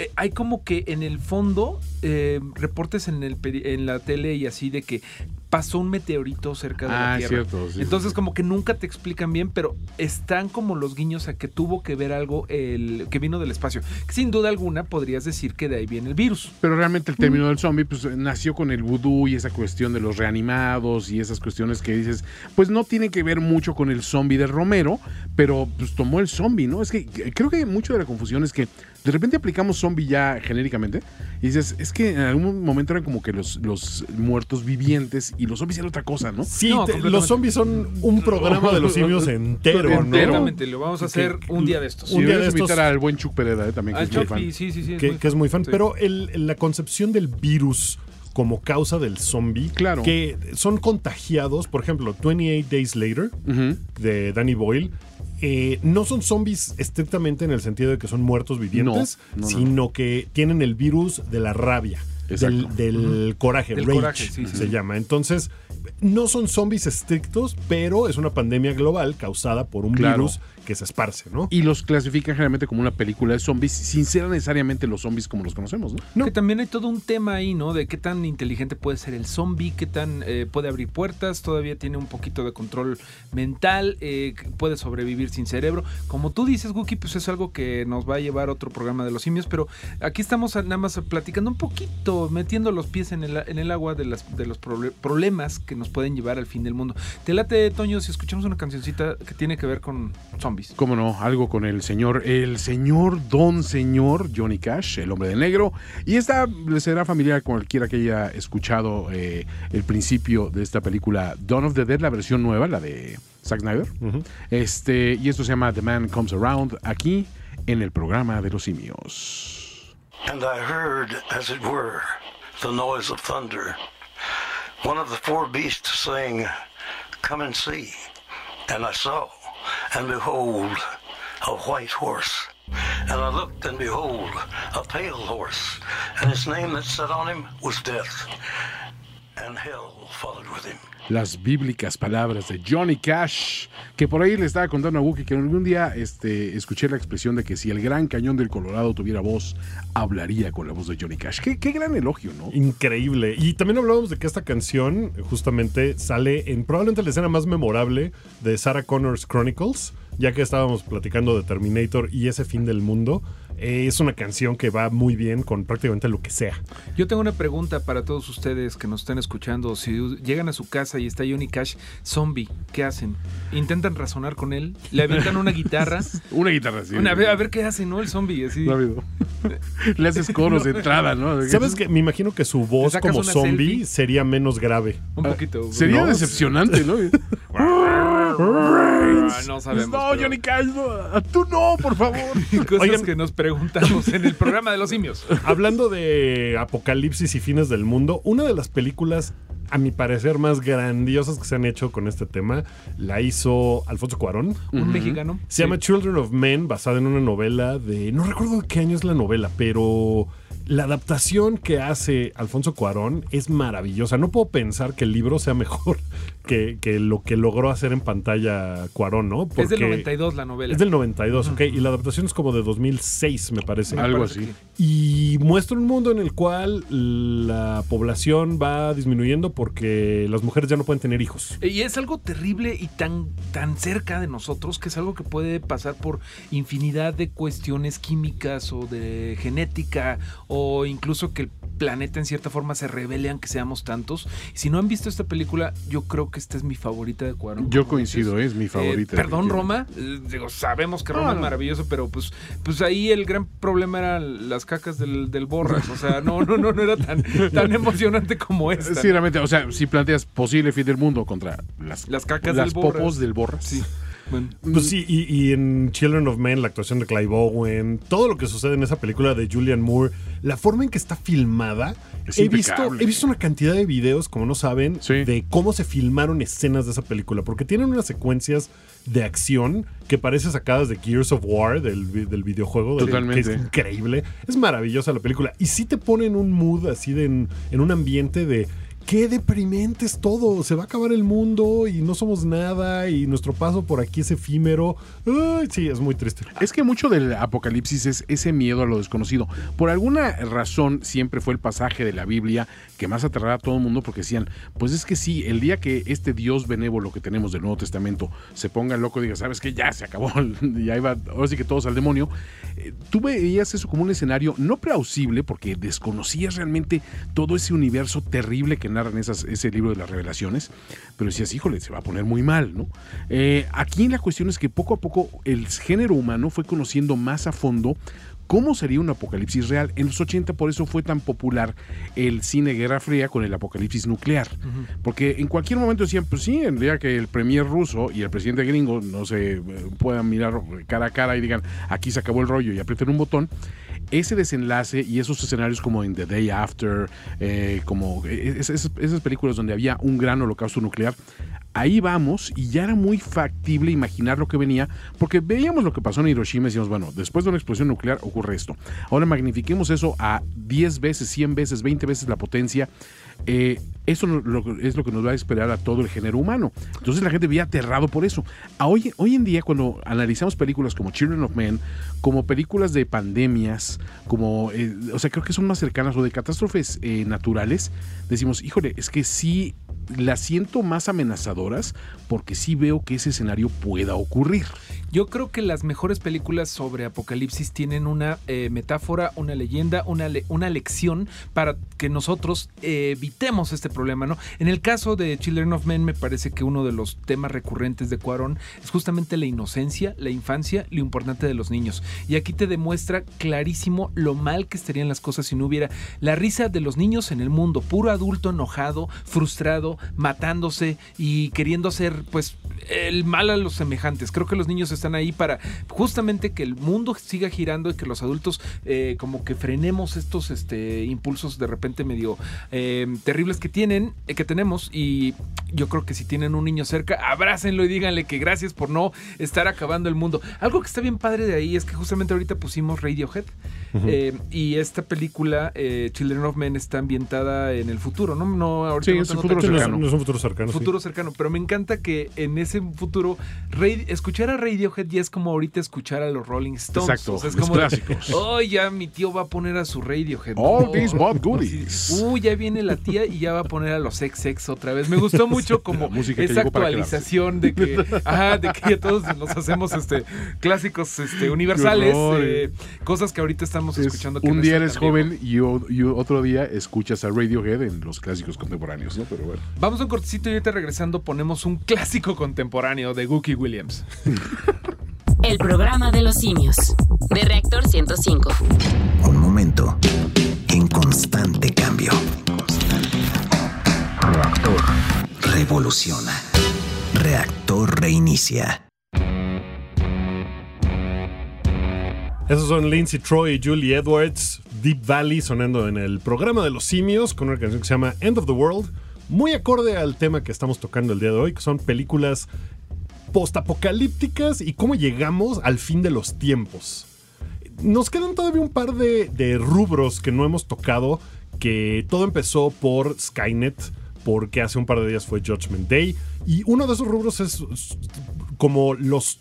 Eh, hay como que en el fondo eh, reportes en, el, en la tele y así de que pasó un meteorito cerca de la ah, Tierra. Cierto, Entonces como que nunca te explican bien, pero están como los guiños a que tuvo que ver algo el que vino del espacio. Sin duda alguna podrías decir que de ahí viene el virus. Pero realmente el término del zombie pues nació con el vudú y esa cuestión de los reanimados y esas cuestiones que dices, pues no tiene que ver mucho con el zombie de Romero, pero pues tomó el zombie, ¿no? Es que creo que mucho de la confusión es que de repente aplicamos zombie ya genéricamente y dices, es que en algún momento eran como que los, los muertos vivientes y los zombies eran otra cosa, ¿no? Sí, los zombies son un programa de los simios (laughs) entero, ¿no? Enteramente, lo vamos a hacer un día de estos. Un día de estos. invitar al buen Chuck Pereda, ¿eh? también, que es muy fan. Sí, sí, sí. Que, es muy fan. Pero el, la concepción del virus como causa del zombie, claro. que son contagiados, por ejemplo, 28 Days Later, de Danny Boyle, eh, no son zombies estrictamente en el sentido de que son muertos vivientes, sino que tienen el virus de la rabia. Del, coraje, rage, se llama. Entonces, no son zombies estrictos, pero es una pandemia global causada por un virus que se esparce, ¿no? Y los clasifican generalmente como una película de zombies, sin ser necesariamente los zombies como los conocemos, ¿no? Que también hay todo un tema ahí, ¿no? De qué tan inteligente puede ser el zombie, qué tan eh, puede abrir puertas, todavía tiene un poquito de control mental, eh, puede sobrevivir sin cerebro. Como tú dices, Guki, pues es algo que nos va a llevar a otro programa de los simios, pero aquí estamos nada más platicando un poquito, metiendo los pies en el, en el agua de, las, de los problemas que nos pueden llevar al fin del mundo. Te late, Toño, si escuchamos una cancioncita que tiene que ver con zombies. Cómo no, algo con el señor, el señor Don Señor Johnny Cash, el hombre de negro. Y esta le será familiar a cualquiera que haya escuchado eh, el principio de esta película Dawn of the Dead, la versión nueva, la de Zack Snyder. este, y esto se llama The Man Comes Around, aquí en el programa de los simios. And I heard, as it were, the noise of thunder. one of the four beasts saying, Come and see. And I saw, and behold, a white horse. And I looked, and behold, a pale horse. And his name that sat on him was Death. And hell followed with him. Las bíblicas palabras de Johnny Cash, que por ahí le estaba contando a Wookie que algún día este, escuché la expresión de que si el gran cañón del Colorado tuviera voz, hablaría con la voz de Johnny Cash. Qué, qué gran elogio, ¿no? Increíble. Y también hablábamos de que esta canción justamente sale en probablemente la escena más memorable de Sarah Connor's Chronicles, ya que estábamos platicando de Terminator y ese fin del mundo. Eh, es una canción que va muy bien con prácticamente lo que sea. Yo tengo una pregunta para todos ustedes que nos estén escuchando. Si llegan a su casa y está Johnny Cash zombie, ¿qué hacen? ¿Intentan razonar con él? ¿Le avientan una guitarra? (laughs) una guitarra, sí. a, ver, qué hace, ¿no? El zombie, así. (laughs) Le haces coros de entrada, ¿no? (laughs) ¿Sabes que Me imagino que su voz como zombie sería menos grave. Un poquito. Sería decepcionante, ¿no? No sabemos. No, Johnny Cash, tú no, por favor. (laughs) Cosas que nos preguntamos en el programa de los simios. Hablando de apocalipsis y fines del mundo, una de las películas a mi parecer, más grandiosas que se han hecho con este tema, la hizo Alfonso Cuarón. Un mexicano. Se llama Children of Men, basada en una novela de. No recuerdo de qué año es la novela, pero la adaptación que hace Alfonso Cuarón es maravillosa. No puedo pensar que el libro sea mejor (laughs) que, que lo que logró hacer en pantalla Cuarón, ¿no? es del 92 la novela. Es del 92, ok. Y la adaptación es como de 2006, me parece. Algo así. Y muestra un mundo en el cual la población va disminuyendo porque las mujeres ya no pueden tener hijos. Y es algo terrible y tan, tan cerca de nosotros que es algo que puede pasar por infinidad de cuestiones químicas o de genética o incluso que el planeta en cierta forma se revele aunque seamos tantos. Si no han visto esta película, yo creo que esta es mi favorita de Cuarón. Yo coincido, es mi favorita. Eh, perdón, Roma. Eh, digo, sabemos que Roma es maravilloso, pero pues, pues ahí el gran problema era las cacas del, del Borras. O sea, no, no, no, no era tan, (laughs) tan emocionante como esta. Sí, realmente, o sea, si planteas posible fin del mundo contra las, las cacas las del popos del Borras. Sí. Pues sí, y, y, en Children of Men, la actuación de Clive Owen, todo lo que sucede en esa película de Julian Moore, la forma en que está filmada, he visto, he visto una cantidad de videos, como no saben, Sí. de cómo se filmaron escenas de esa película, porque tienen unas secuencias de acción que parecen sacadas de Gears of War, del, del videojuego, del- Totalmente. que es increíble. Es maravillosa la película. Y sí te pone en un mood así de en, en un ambiente de qué deprimente es todo. Se va a acabar el mundo y no somos nada y nuestro paso por aquí es efímero. Ay, sí, es muy triste. Es que mucho del apocalipsis es ese miedo a lo desconocido. Por alguna razón siempre fue el pasaje de la Biblia que más aterraba a todo el mundo porque decían, pues es que sí, el día que este Dios benévolo que tenemos del Nuevo Testamento se ponga loco y diga, sabes que ya se acabó, (laughs) ya iba, ahora sí que todos al demonio, eh, tú veías eso como un escenario no plausible porque desconocías realmente todo ese universo terrible que narran esas, ese libro de las revelaciones, pero decías, híjole, se va a poner muy mal, ¿no? Eh, aquí la cuestión es que poco a poco el género humano fue conociendo más a fondo cómo sería un apocalipsis real. En los 80 por eso fue tan popular el cine Guerra Fría con el apocalipsis nuclear. Porque en cualquier momento decían, pues sí, el día que el premier ruso y el presidente gringo no se eh, puedan mirar cara a cara y digan, aquí se acabó el rollo y aprieten un botón, ese desenlace y esos escenarios como en The Day After, eh, como eh, es- es- esas películas donde había un gran holocausto nuclear, ahí vamos y ya era muy factible imaginar lo que venía, porque veíamos lo que pasó en Hiroshima y decíamos, bueno, después de una explosión nuclear ocurre esto. Ahora magnifiquemos eso a 10 veces, 100 veces, 20 veces la potencia. Eh, eso es lo que nos va a esperar a todo el género humano. Entonces la gente veía aterrado por eso. Hoy, hoy en día, cuando analizamos películas como Children of Men, como películas de pandemias, como, eh, o sea, creo que son más cercanas o de catástrofes eh, naturales, decimos, híjole, es que sí las siento más amenazadoras porque sí veo que ese escenario pueda ocurrir. Yo creo que las mejores películas sobre apocalipsis tienen una eh, metáfora, una leyenda, una, una lección para que nosotros eh, evitemos este problema, ¿no? En el caso de Children of Men, me parece que uno de los temas recurrentes de Cuarón es justamente la inocencia, la infancia, lo importante de los niños. Y aquí te demuestra clarísimo lo mal que estarían las cosas si no hubiera la risa de los niños en el mundo, puro adulto enojado, frustrado, matándose y queriendo hacer, pues, el mal a los semejantes. Creo que los niños están ahí para justamente que el mundo siga girando y que los adultos eh, como que frenemos estos este, impulsos de repente medio eh, terribles que tienen, eh, que tenemos y yo creo que si tienen un niño cerca, abrácenlo y díganle que gracias por no estar acabando el mundo. Algo que está bien padre de ahí es que justamente ahorita pusimos Radiohead eh, y esta película eh, Children of Men está ambientada en el futuro, ¿no? no ahorita Sí, no tengo futuro cercano. no es un futuro cercano. sí. futuro cercano, pero me encanta que en ese futuro Radi- escuchar a Radiohead ya es como ahorita escuchar a los Rolling Stones. Exacto, O sea, es como clásicos. oh, ya mi tío va a poner a su Radiohead. All Oh, (laughs) these bad goodies. Uy, ya viene la tía y ya va a poner a los XX otra vez. Me gustó mucho como música esa actualización de que, ajá, de que ya todos nos hacemos este clásicos este, universales, eh, cosas que ahorita estamos Es, escuchando. Que un no día eres joven y, o- y otro día escuchas a Radiohead en los clásicos contemporáneos, ¿no? Pero bueno. Vamos a un cortecito y ahorita regresando ponemos un clásico contemporáneo de Gookie Williams. El programa de los simios. De Reactor 105. Un momento en constante cambio. Reactor revoluciona. Reactor reinicia. Esos son Lindsay Troy y Julie Edwards, Deep Valley sonando en el programa de los simios con una canción que se llama End of the World, muy acorde al tema que estamos tocando el día de hoy, que son películas postapocalípticas y cómo llegamos al fin de los tiempos. nos quedan todavía un par de, rubros que no hemos tocado, que todo empezó por Skynet, porque hace un par de días fue Judgment Day, y uno de esos rubros es como los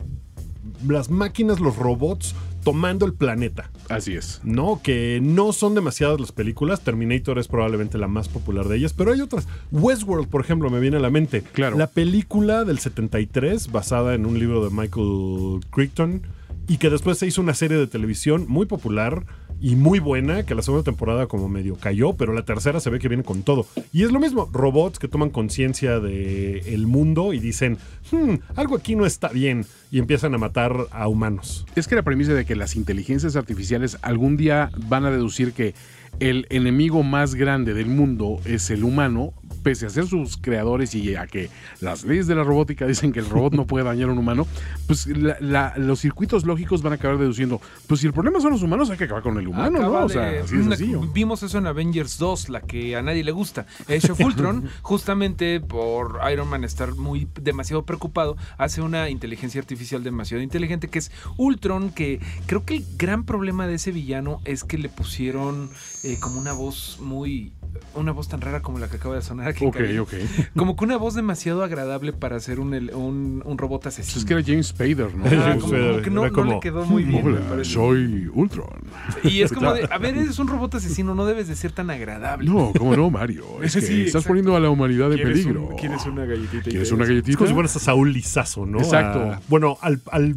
las máquinas, los robots tomando el planeta. Así es. ¿no? Que no son demasiadas las películas. Terminator es probablemente la más popular de ellas, pero hay otras. Westworld, por ejemplo, me viene a la mente. Claro. La película del 73, basada en un libro de Michael Crichton, y que después se hizo una serie de televisión muy popular y muy buena, que la segunda temporada como medio cayó, pero la tercera se ve que viene con todo. Y es lo mismo, robots que toman conciencia del mundo y dicen, "Hmm, algo aquí no está bien, y empiezan a matar a humanos. Es que la premisa de que las inteligencias artificiales algún día van a deducir que el enemigo más grande del mundo es el humano, pese a ser sus creadores y a que las leyes de la robótica dicen que el robot no puede dañar a un humano, pues la- la- los circuitos lógicos van a acabar deduciendo, pues si el problema son los humanos, hay que acabar con el humano, ¿no? O sea, así una- vimos eso en Avengers 2, la que a nadie le gusta. Age of Ultron, (laughs) justamente por Iron Man estar muy demasiado preocupado, hace una inteligencia artificial demasiado inteligente que es Ultron, que creo que el gran problema de ese villano es que le pusieron eh, como una voz muy una voz tan rara como la que acaba de sonar aquí. Ok, ok. (laughs) Como que una voz demasiado agradable para ser un, el- un, un robot asesino. Pues es que era James Spader, ¿no? Ah, James como, Spader, como que no, no le como, quedó muy bien. Hola, soy Ultron. Y es (laughs) como de, a ver, eres un robot asesino, no debes de ser tan agradable. No, ¿cómo no, Mario? (laughs) Es que Sí, estás exacto. poniendo a la humanidad en ¿Quieres peligro. un- ¿Quieres una galletita? ¿Quieres una Es galletita? como si fueras a Saúl Lizazo, ¿no? Exacto. A- bueno, al, al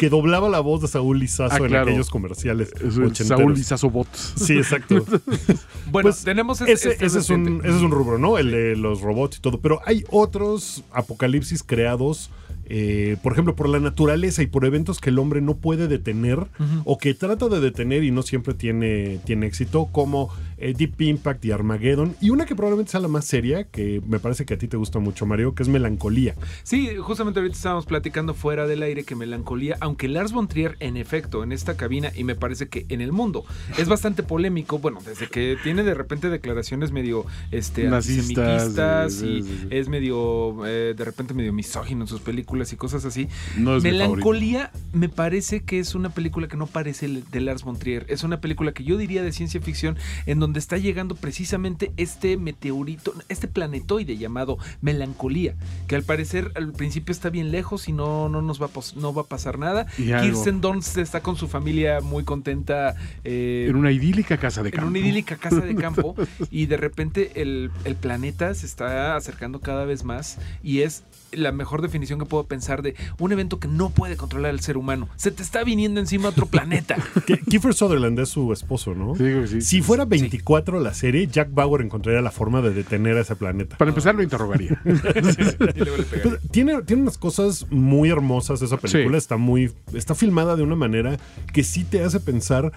que doblaba la voz de Saúl Lizazo Ah, en claro. aquellos comerciales. Saúl Lizazo Bot. Sí, exacto. (laughs) Bueno, Pues, tenemos ese, este ese es un, ese es un rubro, ¿no? El de los robots y todo. Pero hay otros apocalipsis creados, eh, por ejemplo, por la naturaleza y por eventos que el hombre no puede detener o que trata de detener y no siempre tiene, tiene éxito, como eh, Deep Impact y Armageddon. Y una que probablemente sea la más seria, que me parece que a ti te gusta mucho, Mario, que es Melancolía. Sí, justamente ahorita estábamos platicando fuera del aire que melancolía, aunque Lars von Trier en efecto en esta cabina y me parece que en el mundo es bastante polémico, bueno, desde que tiene de repente declaraciones medio este antisemitistas sí, y sí, sí. es medio eh, de repente medio misógino en sus películas y cosas así. No es mi Melancolía me parece que es una película que no parece de Lars von Trier, es una película que yo diría de ciencia ficción en donde está llegando precisamente este meteorito, este planetoide llamado Melancolía, que al parecer al principio está bien lejos y no, no nos va a, no va a pasar nada. Kirsten Dunst está con su familia muy contenta eh, En una idílica casa de en campo. una idílica casa de campo (laughs) y de repente el, el planeta se está acercando cada vez más y es la mejor definición que puedo pensar de un evento que no puede controlar el ser humano. Se te está viniendo encima otro planeta. (laughs) Que Kiefer Sutherland es su esposo, ¿no? Sí, sí. Si fuera 24 la serie, Jack Bauer encontraría la forma de detener a ese planeta. Para empezar, lo interrogaría. (laughs) Pero tiene, tiene unas cosas muy hermosas esa película. Sí. Está muy. Está filmada de una manera que sí te hace pensar.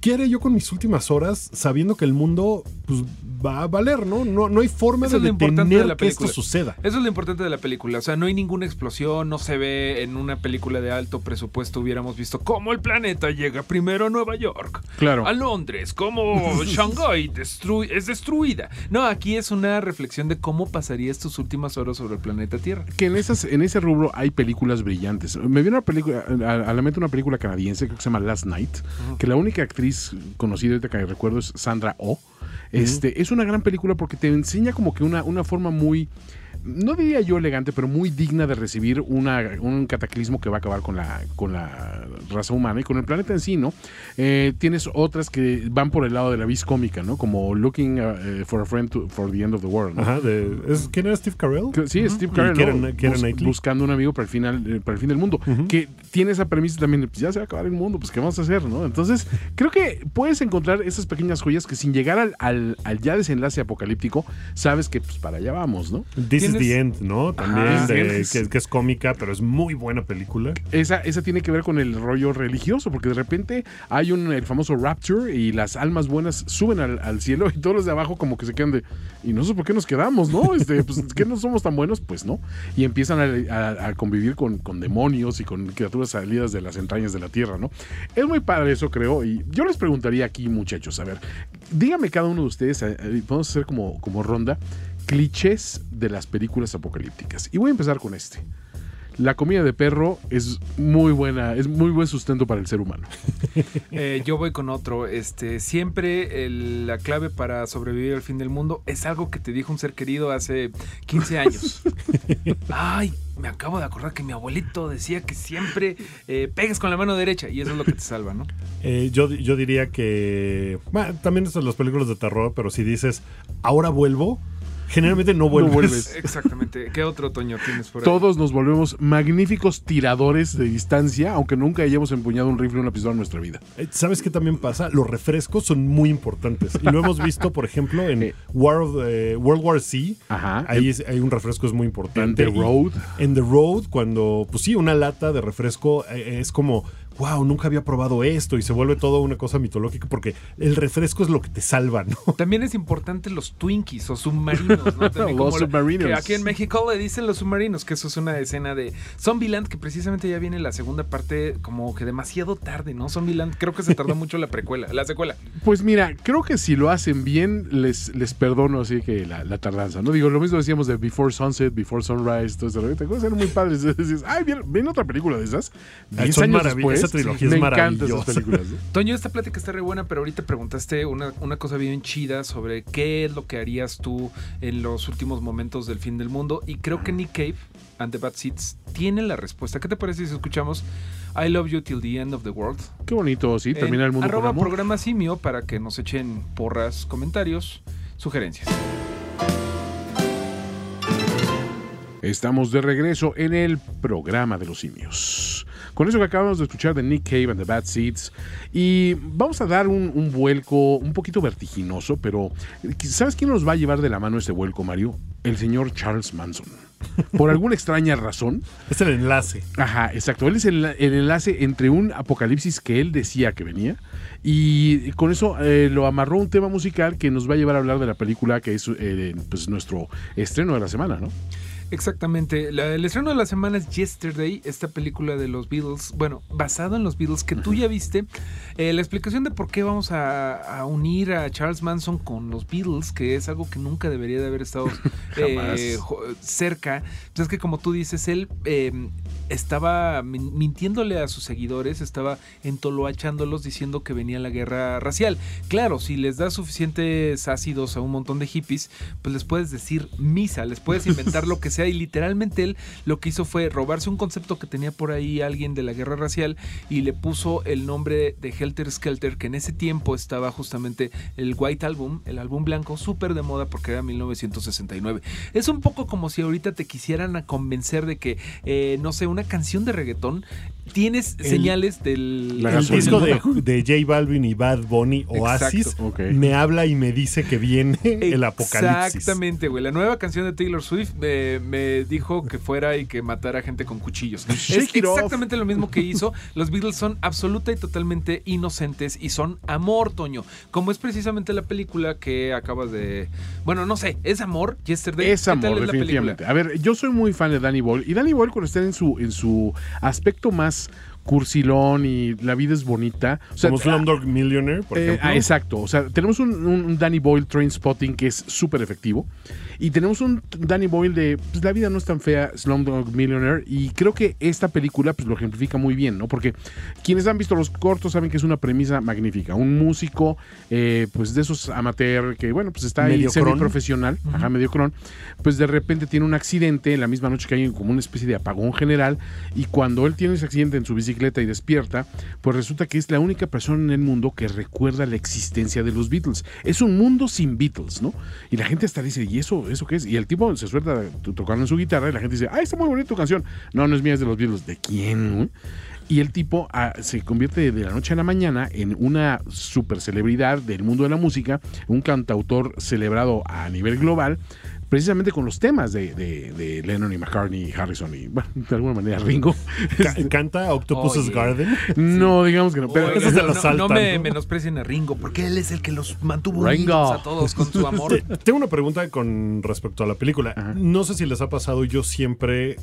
¿Qué haré yo con mis últimas horas sabiendo que el mundo pues, va a valer, ¿no? No, no hay forma Eso es de detener de la que esto película. suceda. Eso es lo importante de la película. O sea, no hay ninguna explosión, no se ve en una película de alto presupuesto. Hubiéramos visto cómo el planeta llega primero a Nueva York. Claro. A Londres, cómo (laughs) Shanghái destru- es destruida. No, aquí es una reflexión de cómo pasaría estas últimas horas sobre el planeta Tierra. que en, esas, en ese rubro hay películas brillantes. Me viene una película, a, a la mente una película canadiense que se llama Last Night, que la única actriz conocida ahorita que recuerdo es Sandra Oh. Este, Es una gran película porque te enseña como que una, una forma muy, no diría yo elegante, pero muy digna de recibir una, un cataclismo que va a acabar con la, con la raza humana y con el planeta en sí, ¿no? Eh, tienes otras que van por el lado de la vis cómica, ¿no? Como Looking uh, for a Friend to- for the End of the World. ¿no? Ajá. de- ¿es- ¿Quién era Steve Carell? Que- Sí, Steve Carell, buscando un amigo para el final, eh, para el fin del mundo. Que tiene esa premisa también, pues ya se va a acabar el mundo, pues qué vamos a hacer, ¿no? Entonces, creo que puedes encontrar esas pequeñas joyas que sin llegar al, al, al ya desenlace apocalíptico, sabes que pues para allá vamos, ¿no? This is ¿Tienes- the End, ¿no? También, Ajá. de- Sí. que, que es cómica, pero es muy buena película. Esa, esa tiene que ver con el rollo religioso, porque de repente hay un el famoso rapture y las almas buenas suben al, al cielo y todos los de abajo como que se quedan de, y no sé por qué nos quedamos, ¿no? Este, pues que no somos tan buenos, pues no. Y empiezan a, a- a convivir con, con demonios y con criaturas salidas de las entrañas de la tierra, ¿no? Es muy padre eso, creo. Y yo les preguntaría aquí, muchachos, a ver, dígame cada uno de ustedes, eh, eh, vamos a hacer como, como ronda, clichés de las películas apocalípticas. Y voy a empezar con este. La comida de perro es muy buena, es muy buen sustento para el ser humano. (laughs) Eh, yo voy con otro. Este, siempre el- la clave para sobrevivir al fin del mundo es algo que te dijo un ser querido hace 15 años. (laughs) Ay, me acabo de acordar que mi abuelito decía que siempre eh, pegues con la mano derecha y eso es lo que te salva, ¿no? Eh, yo, yo diría que. bueno, también son las películas de terror, pero si dices, ahora vuelvo, generalmente no vuelves. vuelves. (laughs) Exactamente. ¿Qué otro otoño tienes por ahí? Todos nos volvemos magníficos tiradores de distancia, aunque nunca hayamos empuñado un rifle o una pistola en nuestra vida. Eh, ¿Sabes qué también pasa? Los refrescos son muy importantes. Y lo hemos visto, por ejemplo, en (laughs) Eh. War of- eh, World War C. Ajá. Ahí es- hay un refresco es muy importante. En The Road. En The Road, cuando, pues sí, una lata de refresco eh, es como, wow, nunca había probado esto y se vuelve todo una cosa mitológica porque el refresco es lo que te salva, ¿no? (laughs) También es importante los Twinkies o submarinos, ¿no? (laughs) También Los submarinos. que aquí en México le dicen los submarinos, que eso es una escena de Zombieland, que precisamente ya viene la segunda parte como que demasiado tarde, ¿no? Zombieland, creo que se tardó mucho la precuela, la secuela. (laughs) Pues mira, creo que si lo hacen bien, les, les perdono así que la, la tardanza, ¿no? Digo, lo mismo decíamos de Before Sunset, Before Sunrise, todo eso. ¿Te acuerdas? Eran muy padres. Dices, Ay, ¿viene, viene otra película de esas? Diez Son años después. Esa trilogía me es encantan esas maravillosa. películas. ¿no? (laughs) Toño, esta plática está re buena, pero ahorita preguntaste una, una cosa bien chida sobre qué es lo que harías tú en los últimos momentos del fin del mundo. Y creo que Nick Cave and the Bad Seeds tiene la respuesta. ¿Qué te parece si escuchamos I Love You Till the End of the World? Qué bonito, sí, termina el mundo con arroba amor. programa simio para que nos echen porras, comentarios, sugerencias. Estamos de regreso en el programa de los simios. Con eso que acabamos de escuchar de Nick Cave and the Bad Seeds. Y vamos a dar un, un vuelco un poquito vertiginoso, pero ¿sabes quién nos va a llevar de la mano ese vuelco, Mario? El señor Charles Manson. Por alguna extraña razón. (laughs) Es el enlace. Ajá, exacto. Él es el, el enlace entre un apocalipsis que él decía que venía y con eso eh, lo amarró un tema musical que nos va a llevar a hablar de la película que es eh, pues, nuestro estreno de la semana, ¿no? Exactamente. La- el estreno de la semana es Yesterday, esta película de los Beatles, bueno, basado en los Beatles, que tú ya viste. Eh, la explicación de por qué vamos a, a unir a Charles Manson con los Beatles, que es algo que nunca debería de haber estado (laughs) eh, cerca. Entonces que como tú dices, él eh, estaba min- mintiéndole a sus seguidores, estaba entoloachándolos diciendo que venía la guerra racial. Claro, si les das suficientes ácidos a un montón de hippies, pues les puedes decir misa, les puedes inventar lo que (laughs) sea y literalmente él lo que hizo fue robarse un concepto que tenía por ahí alguien de la guerra racial y le puso el nombre de Helter Skelter, que en ese tiempo estaba justamente el White Album, el álbum blanco, súper de moda porque era 1969. Es un poco como si ahorita te quisieran a convencer de que, eh, no sé, una canción de reggaetón tienes El- señales del... La El disco de, de J Balvin y Bad Bunny, Oasis, Exacto. Ok. me habla y me dice que viene el apocalipsis. Exactamente, güey. La nueva canción de Taylor Swift eh, me dijo que fuera y que matara gente con cuchillos. Shake es exactamente lo mismo que hizo. Los Beatles son absoluta y totalmente inocentes y son amor, Toño. Como es precisamente la película que acabas de. Bueno, no sé, ¿es amor? Yesterday. Es ¿Qué tal amor, definitivamente. A ver, yo soy muy fan de Danny Boyle. Y Danny Boyle, cuando está en su, en su aspecto más cursilón y la vida es bonita. O sea, Como Slumdog Millionaire, por Eh, ejemplo. ah, exacto. O sea, tenemos un, Danny Boyle train spotting que es súper efectivo. Y tenemos un Danny Boyle de pues, la vida no es tan fea, Slumdog Millionaire. Y creo que esta película pues, lo ejemplifica muy bien, ¿no? Porque quienes han visto los cortos saben que es una premisa magnífica. Un músico, eh, pues de esos amateur que, bueno, pues está ahí Mediocrón. semiprofesional, ajá, mediocrón, pues de repente tiene un accidente en la misma noche que hay como una especie de apagón general. Y cuando él tiene ese accidente en su bicicleta y despierta, pues resulta que es la única persona en el mundo que recuerda la existencia de los Beatles. Es un mundo sin Beatles, ¿no? Y la gente hasta dice, ¿y eso, eso qué es? Y el tipo se suelta to- tocando en su guitarra y la gente dice, ¡ay, está muy bonita tu canción! No, no es mía, es de los Beatles. ¿De quién? Y el tipo ah, se convierte de la noche a la mañana en una super celebridad del mundo de la música, un cantautor celebrado a nivel global, precisamente con los temas de, de- de Lennon y McCartney y Harrison y, bueno, de alguna manera Ringo. Ca- (laughs) canta Octopus's Oye. Garden. No, digamos que no. Pero, Oigan, Eso se no, lo no- saltan, no me ¿no? menosprecien a Ringo, porque él es el que los mantuvo Ringo. unidos a todos con su amor. (laughs) Te- Tengo una pregunta con respecto a la película. No sé si les ha pasado, yo siempre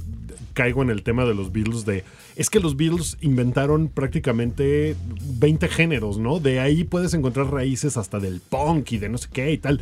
caigo en el tema de los Beatles de es que los Beatles inventaron prácticamente 20 géneros, ¿no? De ahí puedes encontrar raíces hasta del punk y de no sé qué y tal.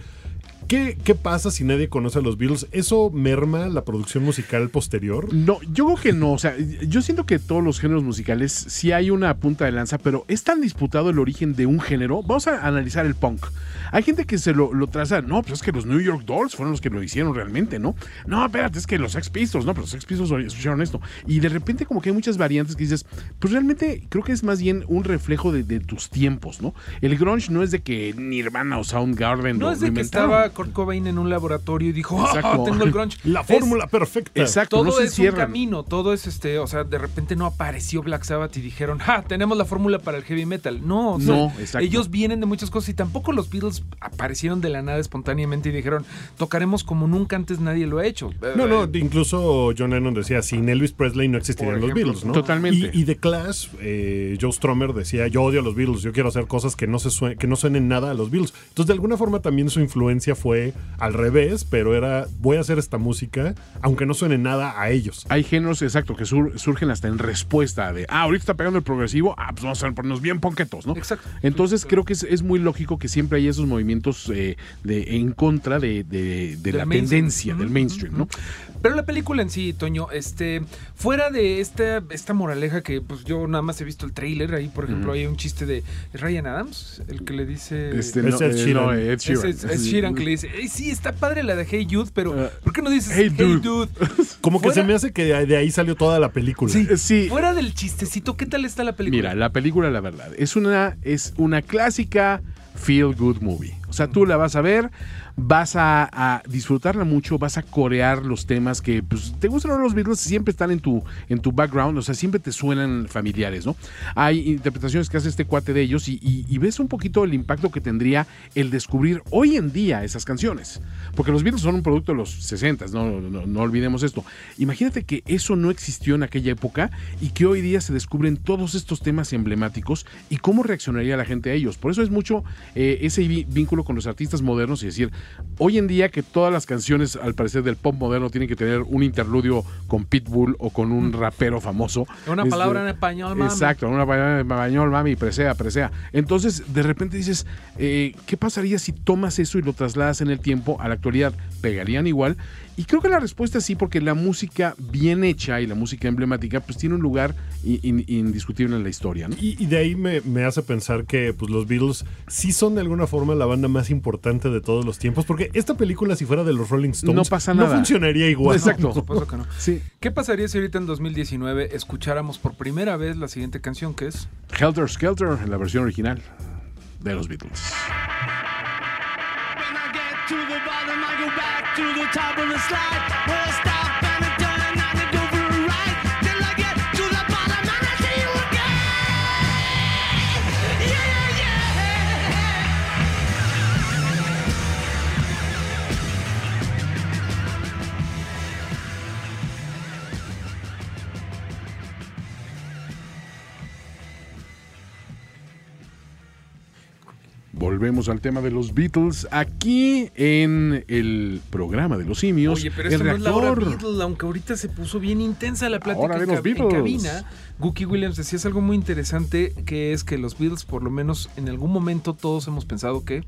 ¿Qué, ¿Qué pasa si nadie conoce a los Beatles? ¿Eso merma la producción musical posterior? No, yo creo que no. O sea, yo siento que todos los géneros musicales sí hay una punta de lanza, pero es tan disputado el origen de un género. Vamos a analizar el punk. Hay gente que se lo, lo traza, no, pues es que los New York Dolls fueron los que lo hicieron realmente, ¿no? No, espérate, es que los Sex Pistols, no, pero los Sex Pistols escucharon esto. Y de repente como que hay muchas variantes que dices, pues realmente creo que es más bien un reflejo de, de tus tiempos, ¿no? El grunge no es de que Nirvana o Soundgarden No lo es de que inventaron. estaba Kurt Cobain en un laboratorio y dijo, "Ah, Exacto. tengo el grunge. La Es- fórmula perfecta. Exacto, todo no es un camino, todo es este, o sea, de repente no apareció Black Sabbath y dijeron, ¡ja! Tenemos la fórmula para el heavy metal. No, o sea, No, exacto. ellos vienen de muchas cosas y tampoco los Beatles aparecieron de la nada espontáneamente y dijeron, tocaremos como nunca antes nadie lo ha hecho. No, no, Eh, incluso John Lennon decía, sin Elvis Presley no existirían los Beatles, ¿no? Totalmente. Y, y The Clash, eh, Joe Strummer decía, yo odio a los Beatles, yo quiero hacer cosas que no, se que no suenen nada a los Beatles. Entonces, de alguna forma también su influencia fue al revés, pero era, voy a hacer esta música, aunque no suene nada a ellos. Hay géneros, exacto, que sur- surgen hasta en respuesta de, ah, ahorita está pegando el progresivo, ah, pues vamos a ponernos bien ponquetos, ¿no? Exacto. Entonces creo que es, es muy lógico que siempre hay esos movimientos eh, de, en contra de, de- la mainstream. tendencia del mainstream, ¿no? Pero la película en sí, Toño, este, fuera de esta, esta moraleja que pues yo nada más he visto el tráiler, ahí por ejemplo hay un chiste de ¿es Ryan Adams, el que le dice... Este, Es no, Ed eh, Sheeran. no, Ed Es, Sheeran. es- es Sheeran que le dice, "Ey, sí, está padre la de Hey Jude, pero Ah, ¿por qué no dices Hey Hey, Dude"? Dude? (laughs) Como que Fuera- se me hace que de ahí salió toda la película. Sí. Eh, sí. Fuera del chistecito, ¿qué tal está la película? Mira, la película, la verdad, es una, es una clásica feel good movie. O sea, tú la vas a ver, vas a, disfrutarla mucho, vas a corear los temas que pues, te gustan los Beatles, siempre están en tu, en tu background, o sea, siempre te suenan familiares, ¿no? Hay interpretaciones que hace este cuate de ellos y, ves un poquito el impacto que tendría el descubrir hoy en día esas canciones. Porque los Beatles son un producto de los 60, no, no, olvidemos esto. Imagínate que eso no existió en aquella época y que hoy día se descubren todos estos temas emblemáticos y cómo reaccionaría la gente a ellos. Por eso es mucho eh, ese vínculo con los artistas modernos y decir, hoy en día que todas las canciones, al parecer, del pop moderno tienen que tener un interludio con Pitbull o con un rapero famoso. Una Este, palabra en español, mami. Exacto, una palabra en español, mami, presea, presea. Entonces, de repente dices, eh, ¿qué pasaría si tomas eso y lo trasladas en el tiempo a la actualidad? ¿Pegarían igual? Y creo que la respuesta es sí, porque la música bien hecha y la música emblemática, pues tiene un lugar in- in- indiscutible en la historia, ¿no? Y, y de ahí me, me hace pensar que pues, los Beatles sí son de alguna forma la banda más importante de todos los tiempos, porque esta película si fuera de los Rolling Stones No pasa nada. funcionaría igual. Exacto. Por supuesto que no. Sí. ¿Qué pasaría si ahorita en 2019 escucháramos por primera vez la siguiente canción que es? Helter Skelter, en la versión original de los Beatles. Get to the bottom, I go back to the top of the slide. I stop Volvemos al tema de los Beatles aquí en el programa de los simios. Oye, pero el esto no es la hora. Beatle, aunque ahorita se puso bien intensa la plática de los en cabina. Gookie Williams decía es algo muy interesante, que es que los Beatles, por lo menos en algún momento, todos hemos pensado que...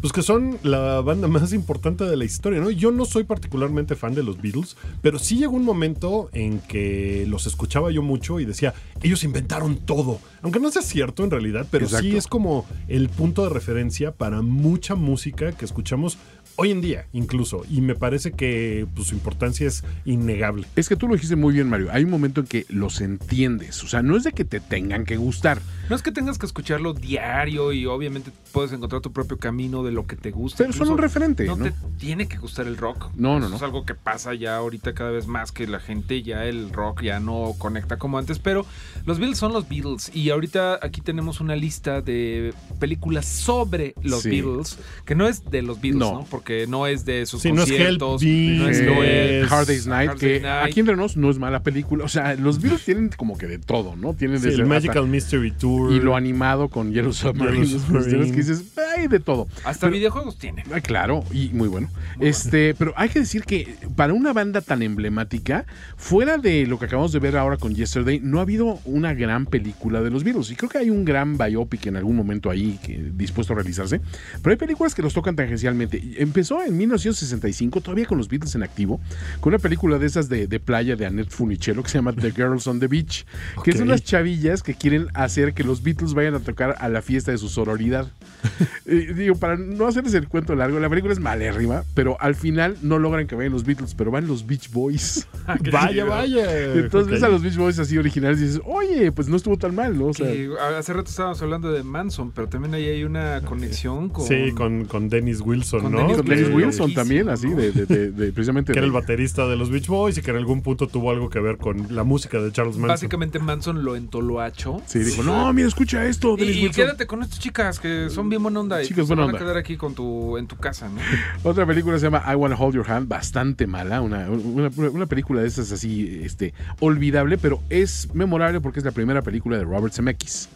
Pues que son la banda más importante de la historia, ¿no? Yo no soy particularmente fan de los Beatles, pero sí llegó un momento en que los escuchaba yo mucho y decía, ellos inventaron todo. Aunque no sea cierto en realidad, pero sí es como el punto de referencia para mucha música que escuchamos hoy en día incluso. Y me parece que pues, su importancia es innegable. Es que tú lo dijiste muy bien, Mario. Hay un momento en que los entiendes. O sea, no es de que te tengan que gustar. No es que tengas que escucharlo diario y obviamente puedes encontrar tu propio camino de lo que te gusta. Pero son un referente, No, ¿no? te tiene que gustar el rock. No, no, Eso no. Es algo que pasa ya ahorita cada vez más que la gente ya el rock ya no conecta como antes. Pero los Beatles son los Beatles y ahorita aquí tenemos una lista de películas sobre los Sí. Beatles que no es de los Beatles, No. ¿no? Porque no es de sus Sí, no es conciertos, Help no es Eh, es- Hard Day's Night, Hard que Day's Night. aquí entre nos no es mala película. O sea, los Beatles tienen como que de todo, ¿no? Tienen Sí, desde el Magical Mystery Tour. y lo animado con Yellow Submarine. Yellow Submarine. Que dices, ay, hay de todo. Hasta Pero- videojuegos tienen. Ah, claro, y muy bueno. Este, pero hay que decir que para una banda tan emblemática, fuera de lo que acabamos de ver ahora con Yesterday, no ha habido una gran película de los Beatles. Y creo que hay un gran biopic en algún momento ahí que, dispuesto a realizarse. Pero hay películas que los tocan tangencialmente. Empezó en 1965, todavía con los Beatles en activo, con una película de esas de, de playa de Annette Funicello que se llama The Girls on the Beach, que son unas chavillas que quieren hacer que los Beatles vayan a tocar a la fiesta de su sororidad. (laughs) Eh, digo, para no hacerles el cuento largo, la película es malérrima, pero al final no logran que vayan los Beatles, pero van los Beach Boys. (laughs) Vaya, vaya. Entonces ves a los Beach Boys así originales y dices, oye, pues no estuvo tan mal, ¿no? O sea, Que hace rato estábamos hablando de Manson, pero también ahí hay una conexión con. Sí, con, con Dennis Wilson, Con ¿no? Dennis con Dennis Wilson también, así, ¿no? de, de- de- de- (laughs) precisamente. Que era el baterista de los Beach Boys y que en algún punto tuvo algo que ver con la música de Charles Manson. Básicamente Manson lo entoloachó. Sí, dijo, no, mira, escucha esto, Y, Dennis y Wilson. quédate con estas chicas que son bien buena onda. y Chicas buena van onda. a quedar aquí con tu, en tu casa, ¿no? (laughs) Otra película se llama I Wanna Hold Your Hand, bastante mala, una, una, una película de esas así, este, olvidable, pero es memorable porque es la primera película de Robert Zemeckis.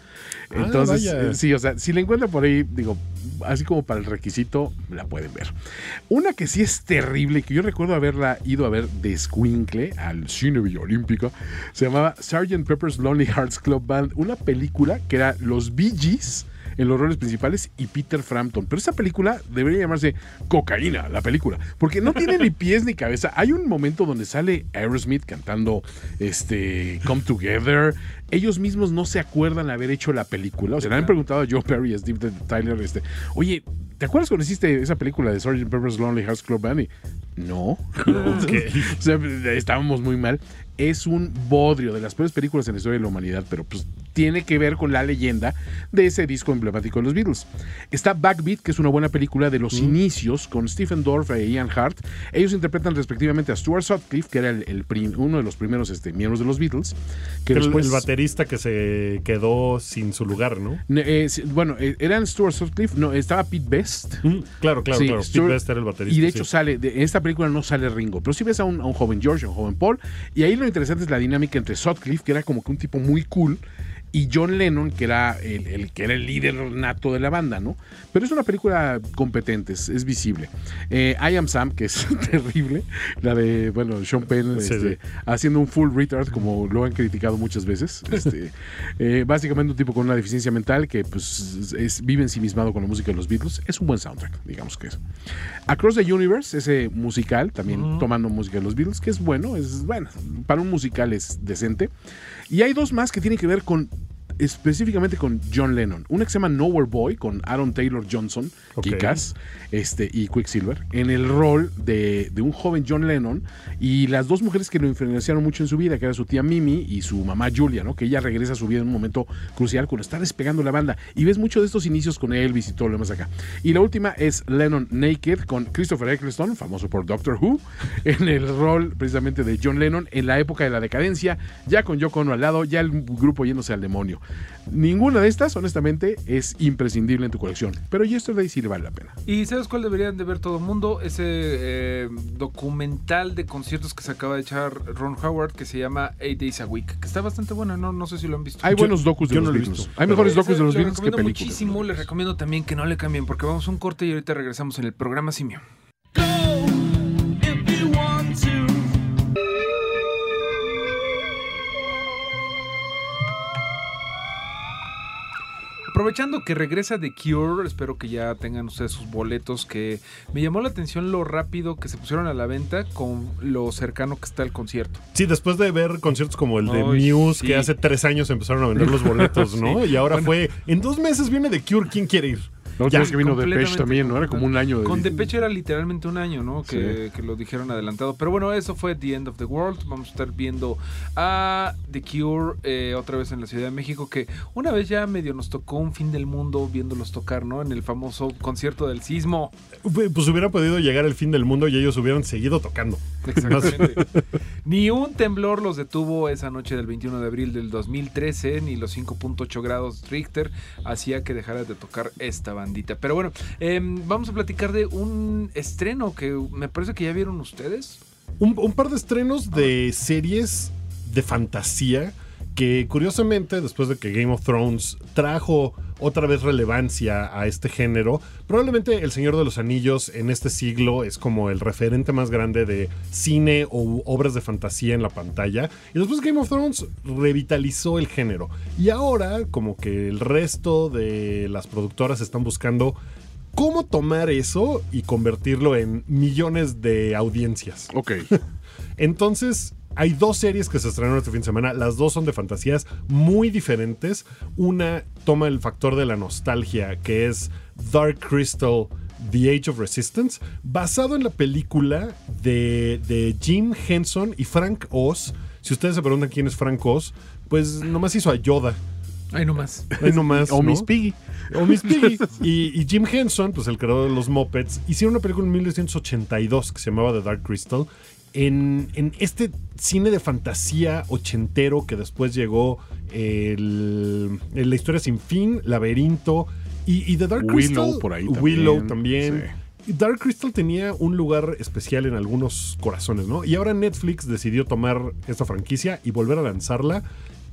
Ah, Entonces, eh, sí, o sea, si la encuentran por ahí, digo, así como para el requisito, la pueden ver. Una que sí es terrible, que yo recuerdo haberla ido a ver de Squinkle al cine Villa Olímpica, se llamaba Sgt. Pepper's Lonely Hearts Club Band, una película que era los Bee Gees en los roles principales y Peter Frampton. Pero esa película debería llamarse Cocaína, la película, porque no tiene ni (laughs) pies ni cabeza. Hay un momento donde sale Aerosmith cantando este Come Together. Ellos mismos no se acuerdan haber hecho la película. O sea, le han preguntado a Joe Perry y a Steve Tyler, este, oye, ¿te acuerdas cuando hiciste esa película de Sgt. Pepper's Lonely Hearts Club Band? Y, no. (laughs) o sea, estábamos muy mal. Es un bodrio de las peores películas en la historia de la humanidad, pero pues tiene que ver con la leyenda de ese disco emblemático de los Beatles. Está Backbeat, que es una buena película de los inicios con Stephen Dorff e Ian Hart. Ellos interpretan respectivamente a Stuart Sutcliffe, que era el, el prim- uno de los primeros este, miembros de los Beatles, que Que el- después el baterista que se quedó sin su lugar, ¿no? Eh, bueno, eh, eran Stuart Sutcliffe, no, estaba Pete Best. Mm, Claro, claro, Sí, claro. Stuart- Pete Best era el baterista. Y de hecho sí. sale, de- en esta película no sale Ringo, pero sí ves a un, a un joven George, a un joven Paul, y ahí lo interesante es la dinámica entre Sutcliffe, que era como que un tipo muy cool, y John Lennon, que era el, el- que era el líder nato de la banda, ¿no? Pero es una película competente, es, es visible. Eh, I Am Sam, que es (laughs) terrible, la de, bueno, Sean Penn Sí, este, sí. haciendo un full retard, como lo han criticado muchas veces. Este, (laughs) eh, básicamente un tipo con una deficiencia mental que pues es, vive ensimismado con la música de los Beatles. Es un buen soundtrack, digamos que es. Across the Universe, ese musical, también tomando música de los Beatles, que es bueno, es bueno, para un musical es decente. Y hay dos más que tienen que ver con específicamente con John Lennon. Una que se llama Nowhere Boy con Aaron Taylor Johnson, Ok. Kick-Ass, este, y Quicksilver, en el rol de, de un joven John Lennon y las dos mujeres que lo influenciaron mucho en su vida, que era su tía Mimi y su mamá Julia, ¿no? Que ella regresa a su vida en un momento crucial cuando está despegando la banda. Y ves mucho de estos inicios con Elvis y todo lo demás acá. Y la última es Lennon Naked con Christopher Eccleston, famoso por Doctor Who, (laughs) en el rol precisamente de John Lennon en la época de la decadencia, ya con Yoko Ono al lado, ya el grupo yéndose al demonio. Ninguna de estas, honestamente, es imprescindible en tu colección. Pero Yesterday sí vale la pena. ¿Y sabes cuál deberían de ver todo el mundo? Ese eh, documental de conciertos que se acaba de echar Ron Howard que se llama Eight Days a Week, que está bastante bueno, no, no sé si lo han visto. Hay buenos docus de yo los no lo he Beatles. visto, Hay mejores docus de los Les Beatles que recomiendo películas. muchísimo, les recomiendo también que no le cambien porque vamos a un corte y ahorita regresamos en el programa Simio. if Aprovechando que regresa The Cure, espero que ya tengan ustedes sus boletos, que me llamó la atención lo rápido que se pusieron a la venta con lo cercano que está el concierto. Sí, después de ver conciertos como el de Muse, sí. que hace tres años empezaron a vender los boletos, ¿no? (laughs) Y ahora Bueno. fue, en dos meses viene The Cure, ¿quién quiere ir? La última vez que vino Depeche también, ¿no? Era como un año de... Con Depeche era literalmente un año, ¿no? Que, que lo dijeron adelantado. Pero bueno, eso fue The End of the World. Vamos a estar viendo a The Cure eh, otra vez en la Ciudad de México, que una vez ya medio nos tocó un fin del mundo viéndolos tocar, ¿no? En el famoso concierto del sismo. Pues hubiera podido llegar el fin del mundo y ellos hubieran seguido tocando. Exactamente. (laughs) ni un temblor los detuvo esa noche del 21 de abril del 2013, ni los 5.8 grados Richter hacía que dejara de tocar esta Pero bueno, em, vamos a platicar de un estreno que me parece que ya vieron ustedes. Un par de estrenos de series de fantasía que curiosamente, después de que Game of Thrones trajo otra vez relevancia a este género, probablemente El Señor de los Anillos en este siglo es como el referente más grande de cine o obras de fantasía en la pantalla. Y después Game of Thrones revitalizó el género. Y ahora, como que el resto de las productoras están buscando cómo tomar eso y convertirlo en millones de audiencias. Ok. (laughs) Entonces, hay dos series que se estrenaron este fin de semana. Las dos son de fantasías muy diferentes. Una toma el factor de la nostalgia, que es Dark Crystal. The Age of Resistance, basado en la película de, de Jim Henson y Frank Oz. Si ustedes se preguntan quién es Frank Oz, pues nomás hizo a Yoda. Ahí nomás. Ahí nomás. O ¿no? Miss Piggy. O Miss Piggy. (laughs) Y, y Jim Henson, pues el creador de los Muppets, hicieron una película en 1982 que se llamaba The Dark Crystal. En, en este cine de fantasía ochentero que después llegó el, el La historia sin fin, Laberinto y, y The Dark Willow Crystal. por ahí Willow también, también. Y Dark Crystal tenía un lugar especial en algunos corazones, ¿no? Y ahora Netflix decidió tomar esta franquicia y volver a lanzarla.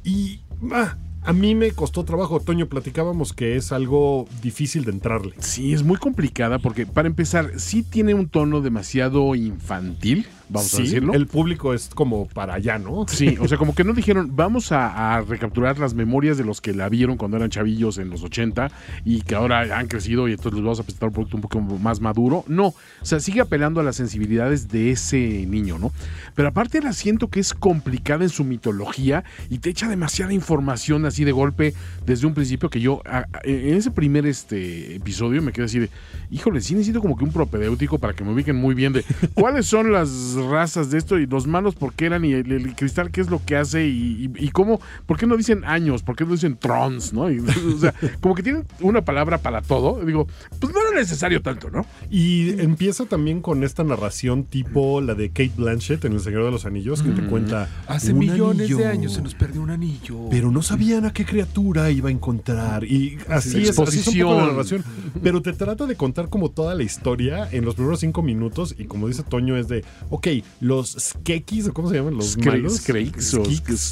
Y ah, a mí me costó trabajo. Toño, platicábamos que es algo difícil de entrarle. Sí, es muy complicada porque, para empezar, sí tiene un tono demasiado infantil, vamos a Sí, decirlo. El público es como para allá, ¿no? Sí, o sea, como que no dijeron, vamos a, a recapturar las memorias de los que la vieron cuando eran chavillos en los 80 y que ahora han crecido y entonces les vamos a presentar un producto un poco más maduro. No, o sea, sigue apelando a las sensibilidades de ese niño, ¿no? Pero aparte la siento que es complicada en su mitología y te echa demasiada información así de golpe desde un principio que yo, a- a- en ese primer este episodio me quedé así de, híjole, sí necesito como que un propedéutico para que me ubiquen muy bien de cuáles son las razas de esto y los malos por qué eran y el, el cristal qué es lo que hace y, y- y cómo, por qué no dicen años, por qué no dicen trons, ¿no? Y, (laughs) o sea, como que tienen una palabra para todo. Digo, pues no era necesario tanto, ¿no? Y empieza también con esta narración tipo la de Kate Blanchett en El Señor de los Anillos, que te cuenta. Hace "Un millones anillo, de años se nos perdió un anillo. Pero no sabían a qué criatura iba a encontrar. Y así es, así es un poco la narración. Pero te trata de contar como toda la historia en los primeros cinco minutos. Y como dice Toño, es de, ok, los skekis, ¿o ¿cómo se llaman? Los Skre- malos.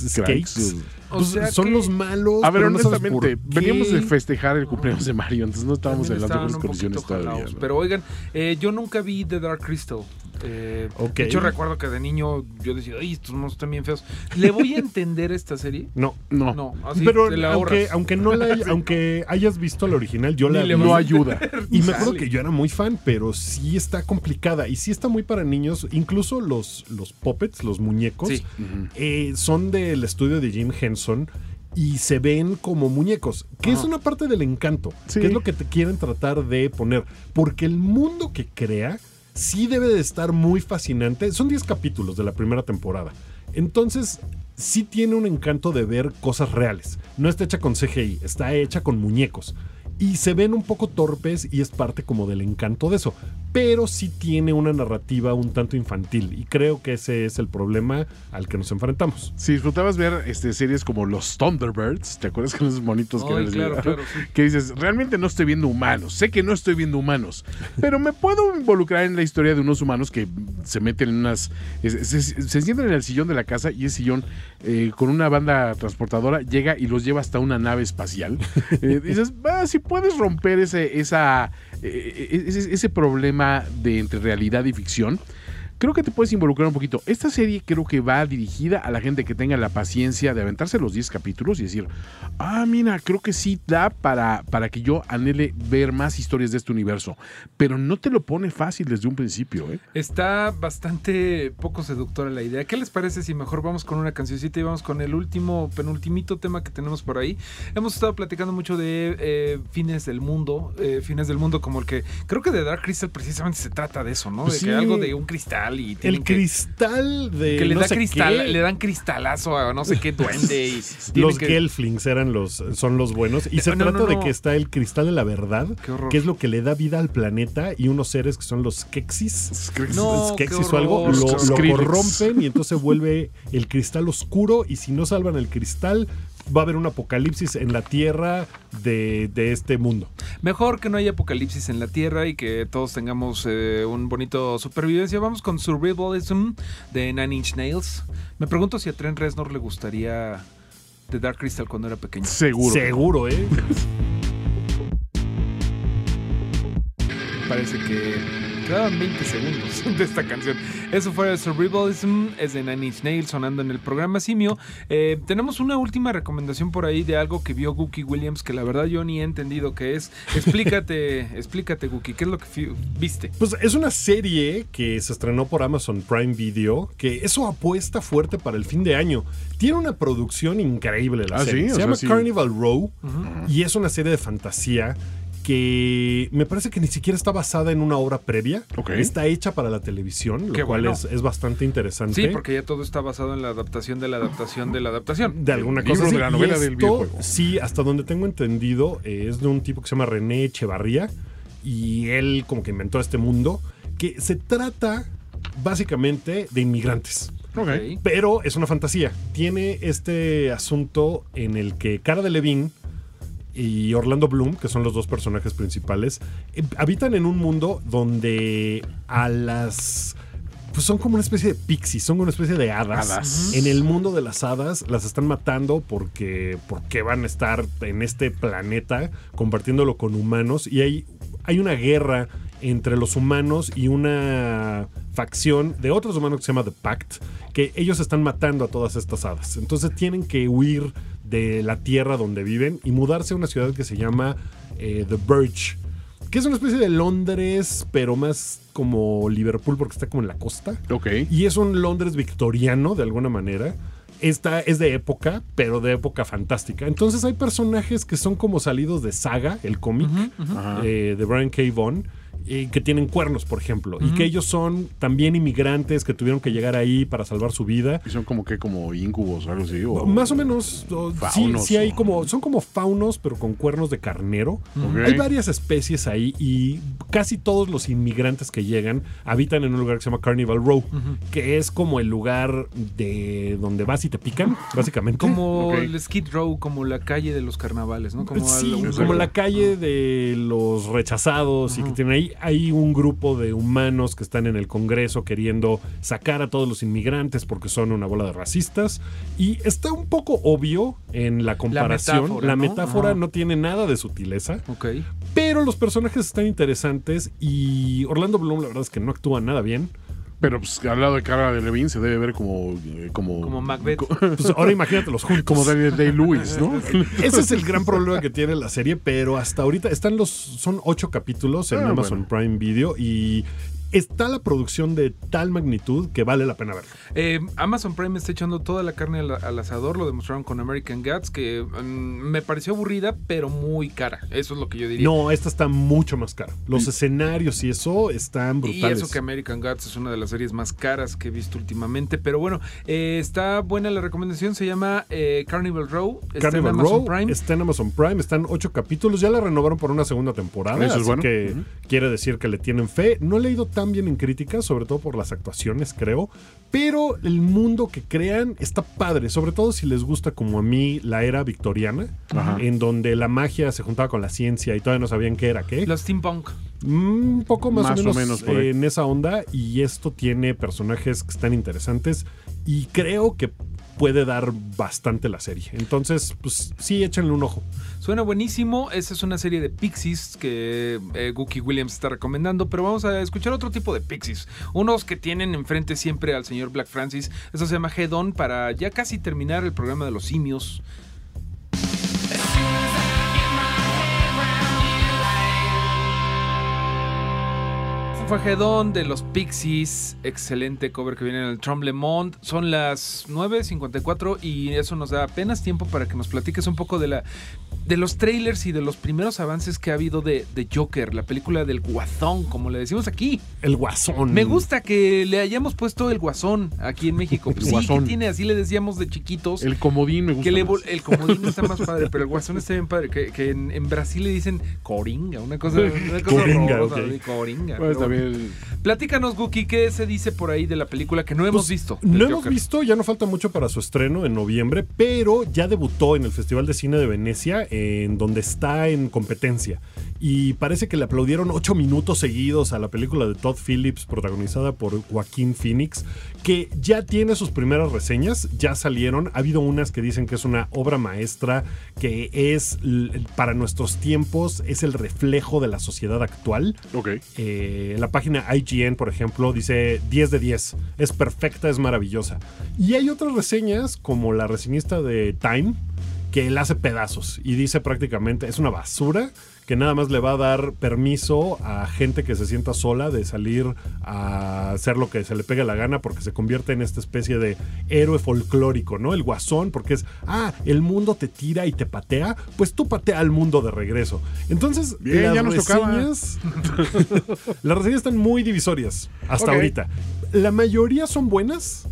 skrakes o Pues sea son que- los malos. A ver, pero honestamente, veníamos de festejar el cumpleaños de Mario, entonces no estábamos También en las condiciones todavía. Pero oigan, eh, yo nunca vi The Dark Crystal. Eh. De hecho, recuerdo que de niño yo decía, ay, estos monstruos están bien feos. ¿Le voy a entender esta serie? (laughs) No. no, No, así pero la aunque, aunque no la (laughs) aunque hayas visto la original, yo la no ayuda. Y me acuerdo que yo era muy fan, pero sí está complicada y sí está muy para niños. Incluso los, los puppets, los muñecos, Sí. eh, son del estudio de Jim Henson y se ven como muñecos, que es una parte del encanto, Sí. que es lo que te quieren tratar de poner. Porque el mundo que crea sí debe de estar muy fascinante. Son 10 capítulos de la primera temporada. Entonces, sí tiene un encanto de ver cosas reales. No está hecha con CGI, está hecha con muñecos. Y se ven un poco torpes y es parte como del encanto de eso. Pero sí tiene una narrativa un tanto infantil. Y creo que ese es el problema al que nos enfrentamos. Si disfrutabas ver este, series como los Thunderbirds, ¿te acuerdas con esos monitos que Ay, les claro, claro, sí. Que dices, realmente no estoy viendo humanos, sé que no estoy viendo humanos, pero me puedo involucrar en la historia de unos humanos que se meten en unas... Se, se- se sientan en el sillón de la casa y ese sillón eh, con una banda transportadora llega y los lleva hasta una nave espacial. (laughs) Eh, dices, va, si puedes romper ese, esa, eh, ese, ese problema de entre realidad y ficción, creo que te puedes involucrar un poquito. Esta serie creo que va dirigida a la gente que tenga la paciencia de aventarse los 10 capítulos y decir, ah, mira, creo que sí da para, para que yo anhele ver más historias de este universo. Pero no te lo pone fácil desde un principio, ¿eh? Está bastante poco seductora la idea. ¿Qué les parece si mejor vamos con una cancioncita y vamos con el último, penultimito tema que tenemos por ahí? Hemos estado platicando mucho de eh, fines del mundo, eh, fines del mundo como el que creo que de Dark Crystal precisamente se trata de eso, ¿no? Pues de sí. que algo de un cristal y tienen El que, cristal de. que le no da sé cristal, qué. le dan cristalazo a no sé qué duende y (laughs) Los que- Gelflings eran los, son los buenos. Y se No, no, trata de que está el cristal de la verdad, que es lo que le da vida al planeta, y unos seres que son los Skeksis qué o algo, lo, lo corrompen y entonces se vuelve el cristal oscuro. Y si no salvan el cristal, va a haber un apocalipsis en la tierra de, de este mundo. Mejor que no haya apocalipsis en la Tierra y que todos tengamos eh, un bonito supervivencia. Vamos con Survivalism de Nine Inch Nails. Me pregunto si a Trent Reznor le gustaría de Dark Crystal cuando era pequeño. Seguro. Seguro, ¿eh? (laughs) Parece que quedaban 20 segundos (laughs) de esta canción. Eso fue Survivalism, es de Nine Inch Nails sonando en el programa Simio. Eh, tenemos una última recomendación por ahí de algo que vio Gookie Williams que la verdad yo ni he entendido qué es. Explícate, (laughs) explícate Gookie, ¿qué es lo que viste? Pues es una serie que se estrenó por Amazon Prime Video, que eso apuesta fuerte para el fin de año. Tiene una producción increíble la Ah, serie. sí, o se sea, llama sí. Carnival Row y es una serie de fantasía que me parece que ni siquiera está basada en una obra previa. Está hecha para la televisión, lo Qué cual bueno. es, es bastante interesante. Sí, porque ya todo está basado en la adaptación de la adaptación de la adaptación. de alguna cosa. de la Y novela del videojuego. Sí, hasta donde tengo entendido, eh, es de un tipo que se llama René Echevarría y él como que inventó este mundo que se trata básicamente de inmigrantes. Pero es una fantasía. Tiene este asunto en el que Cara de Levine y Orlando Bloom, que son los dos personajes principales, eh, habitan en un mundo donde a las... Pues son como una especie de pixies, son una especie de hadas. Hadas. En el mundo de las hadas las están matando porque, porque van a estar en este planeta compartiéndolo con humanos y hay, hay una guerra entre los humanos y una facción de otros humanos que se llama The Pact, que ellos están matando a todas estas hadas. Entonces tienen que huir de la tierra donde viven y mudarse a una ciudad que se llama eh, The Verge, que es una especie de Londres, pero más como Liverpool porque está como en la costa. Ok. Y es un Londres victoriano, de alguna manera. Esta es de época, pero de época fantástica. Entonces hay personajes que son como salidos de Saga, el cómic, eh, de Brian K. Vaughan, eh, que tienen cuernos, por ejemplo. Y que ellos son también inmigrantes que tuvieron que llegar ahí para salvar su vida. Y son como que como incubos o algo así. o- Más o menos, o- sí, Faunos, sí hay como, son como faunos, pero con cuernos de carnero. Hay varias especies ahí y casi todos los inmigrantes que llegan habitan en un lugar que se llama Carnival Row, que es como el lugar de donde vas y te pican, básicamente. Como el Skid Row, como la calle de los carnavales, ¿no? Como sí, algo- como la calle de los rechazados y que tienen ahí, hay un grupo de humanos que están en el Congreso queriendo sacar a todos los inmigrantes porque son una bola de racistas y está un poco obvio en la comparación. metáfora, la ¿no? metáfora no tiene nada de sutileza, Ok. pero los personajes están interesantes y Orlando Bloom la verdad es que no actúa nada bien. Pero pues al lado de cara de Levine se debe ver como. eh, Como, Como Macbeth. Pues ahora imagínatelos juntos. como Daniel Day-Lewis, ¿no? (laughs) Ese es el gran problema que tiene la serie, pero hasta ahorita están los. Son ocho capítulos en Ah, Amazon Prime Video y está la producción de tal magnitud que vale la pena verlo. Eh, Amazon Prime está echando toda la carne al, al asador, lo demostraron con American Gods, que mm, me pareció aburrida, pero muy cara. Eso es lo que yo diría. No, esta está mucho más cara. Los escenarios y eso están Y brutales. eso que American Gods es una de las series más caras que he visto últimamente. Pero bueno, eh, está buena la recomendación. Se llama eh, Carnival Row. Está Carnival en Amazon Row Prime. está en Amazon Prime, están ocho capítulos, ya la renovaron por una segunda temporada, Eso es bueno. que quiere decir que le tienen fe. No he leído tan bien en críticas, sobre todo por las actuaciones, creo, pero el mundo que crean está padre, sobre todo si les gusta como a mí la era victoriana, Ajá. en donde la magia se juntaba con la ciencia y todavía no sabían qué era qué. Los steampunk. Mm, Un poco más, Más o o menos, eh, en esa onda y esto tiene personajes que están interesantes y creo que puede dar bastante la serie. Entonces, pues sí, échenle un ojo. Suena buenísimo. Esa es una serie de Pixies que eh, Gookie Williams está recomendando. Pero vamos a escuchar otro tipo de Pixies. Unos que tienen enfrente siempre al señor Black Francis. Eso se llama Head On para ya casi terminar el programa de los simios. Fue de los Pixies, excelente cover que viene en el Tremblement. Son las 9.54 y eso nos da apenas tiempo para que nos platiques un poco de la de los trailers y de los primeros avances que ha habido de, de Joker, la película del Guasón, como le decimos aquí. El guasón. Me gusta que le hayamos puesto el Guasón aquí en México. El sí, Guasón. que tiene, así le decíamos de chiquitos. El comodín me gusta. que le más. el comodín está más (laughs) padre, pero el guasón está bien padre. Que, que en, en Brasil le dicen coringa, una cosa, una cosa (laughs) Coringa, coringa. Bien. ver. Platícanos, Guki, ¿qué se dice por ahí de la película que no hemos Pues, visto? No hemos visto, ya no falta mucho para su estreno en noviembre, pero ya debutó en el Festival de Cine de Venecia, en donde está en competencia. Y parece que le aplaudieron ocho minutos seguidos a la película de Todd Phillips, protagonizada por Joaquín Phoenix, que ya tiene sus primeras reseñas, ya salieron. Ha habido unas que dicen que es una obra maestra, que es para nuestros tiempos, es el reflejo de la sociedad actual. Ok. Eh, la página IGN, por ejemplo, dice 10 de 10. Es perfecta, es maravillosa. Y hay otras reseñas, como la reseñista de Time, que la hace pedazos y dice prácticamente es una basura que nada más le va a dar permiso a gente que se sienta sola de salir a hacer lo que se le pegue la gana porque se convierte en esta especie de héroe folclórico, ¿no? El guasón, porque es, ah, el mundo te tira y te patea, pues tú patea al mundo de regreso. Entonces, Bien, las ya nos reseñas (laughs) las reseñas están muy divisorias hasta Ok. ahorita. La mayoría son buenas,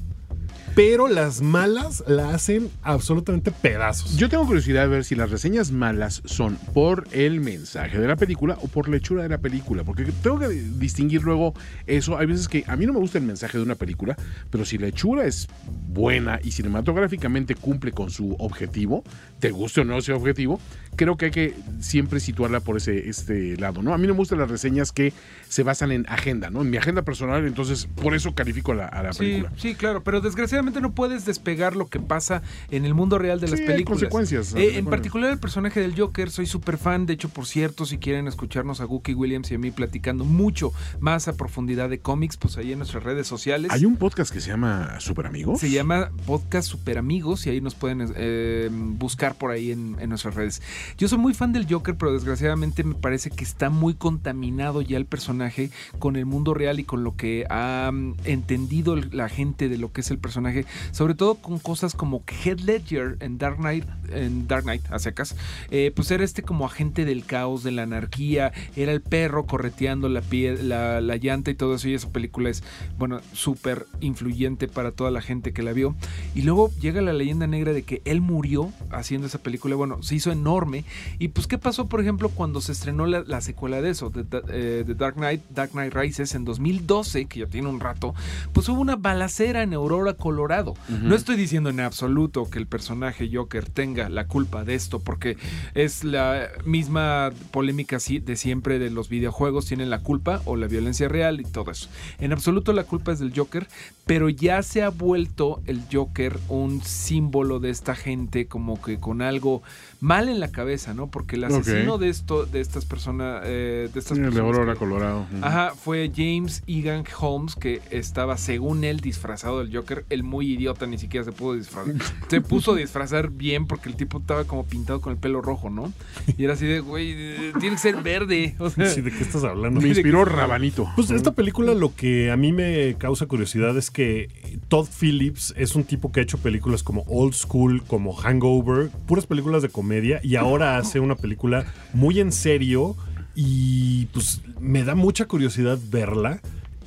pero las malas la hacen absolutamente pedazos. Yo tengo curiosidad de ver si las reseñas malas son por el mensaje de la película o por la hechura de la película, porque tengo que distinguir luego eso. Hay veces que a mí no me gusta el mensaje de una película, pero si la hechura es buena y cinematográficamente cumple con su objetivo, te guste o no ese objetivo, creo que hay que siempre situarla por ese este lado, ¿no? A mí no me gustan las reseñas que se basan en agenda, ¿no? En mi agenda personal, entonces por eso califico a la, a la Sí, película. sí, claro, pero desgraciadamente no puedes despegar lo que pasa en el mundo real de las Sí, hay películas. consecuencias, Eh, en particular el personaje del Joker, soy súper fan, de hecho, por cierto, si quieren escucharnos a Gookie Williams y a mí platicando mucho más a profundidad de cómics, pues ahí en nuestras redes sociales. Hay un podcast que se llama Super Amigos. Se llama Podcast Super Amigos y ahí nos pueden eh, buscar por ahí en, en nuestras redes. Yo soy muy fan del Joker, pero desgraciadamente me parece que está muy contaminado ya el personaje con el mundo real y con lo que ha mm, entendido la gente de lo que es el personaje, sobre todo con cosas como Heath Ledger en Dark Knight, en Dark Knight, a secas, eh, pues era este como agente del caos, de la anarquía, era el perro correteando la, pie- la llanta y todo eso, y esa película es, bueno, súper influyente para toda la gente que la vio. Y luego llega la leyenda negra de que él murió haciendo esa película, bueno, se hizo enorme. Y pues, ¿qué pasó, por ejemplo, cuando se estrenó la, la secuela de eso, de, de- eh, de Dark Knight, Dark Knight Rises en 2012, que ya tiene un rato, pues hubo una balacera en Aurora, Colorado. No estoy diciendo en absoluto que el personaje Joker tenga la culpa de esto, porque es la misma polémica de siempre de los videojuegos, tienen la culpa o la violencia real y todo eso. En absoluto la culpa es del Joker, pero ya se ha vuelto el Joker un símbolo de esta gente como que con algo mal en la cabeza, ¿no? Porque el asesino de esto, de estas personas, eh, de estas El de personas Aurora, que- Colorado. Ajá, fue James Egan Holmes que estaba, según él, disfrazado del Joker. El muy idiota ni siquiera se pudo disfrazar. (laughs) se puso a disfrazar bien porque el tipo estaba como pintado con el pelo rojo, ¿no? Y era así de, güey, tiene que ser verde. O sea, Sí, ¿De qué estás hablando? (laughs) Me inspiró Rabanito. Pues esta película lo que a mí me causa curiosidad es que Todd Phillips es un tipo que ha hecho películas como Old School, como Hangover, puras películas de comedia y ahora hace una película muy en serio y pues me da mucha curiosidad verla.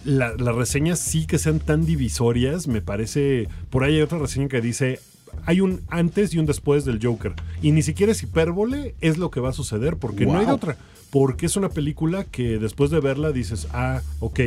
La- las reseñas sí que sean tan divisorias, me parece, por ahí hay otra reseña que dice hay un antes y un después del Joker. Y ni siquiera es hipérbole, es lo que va a suceder, porque no hay de otra. Porque es una película que después de verla dices, ah, ok,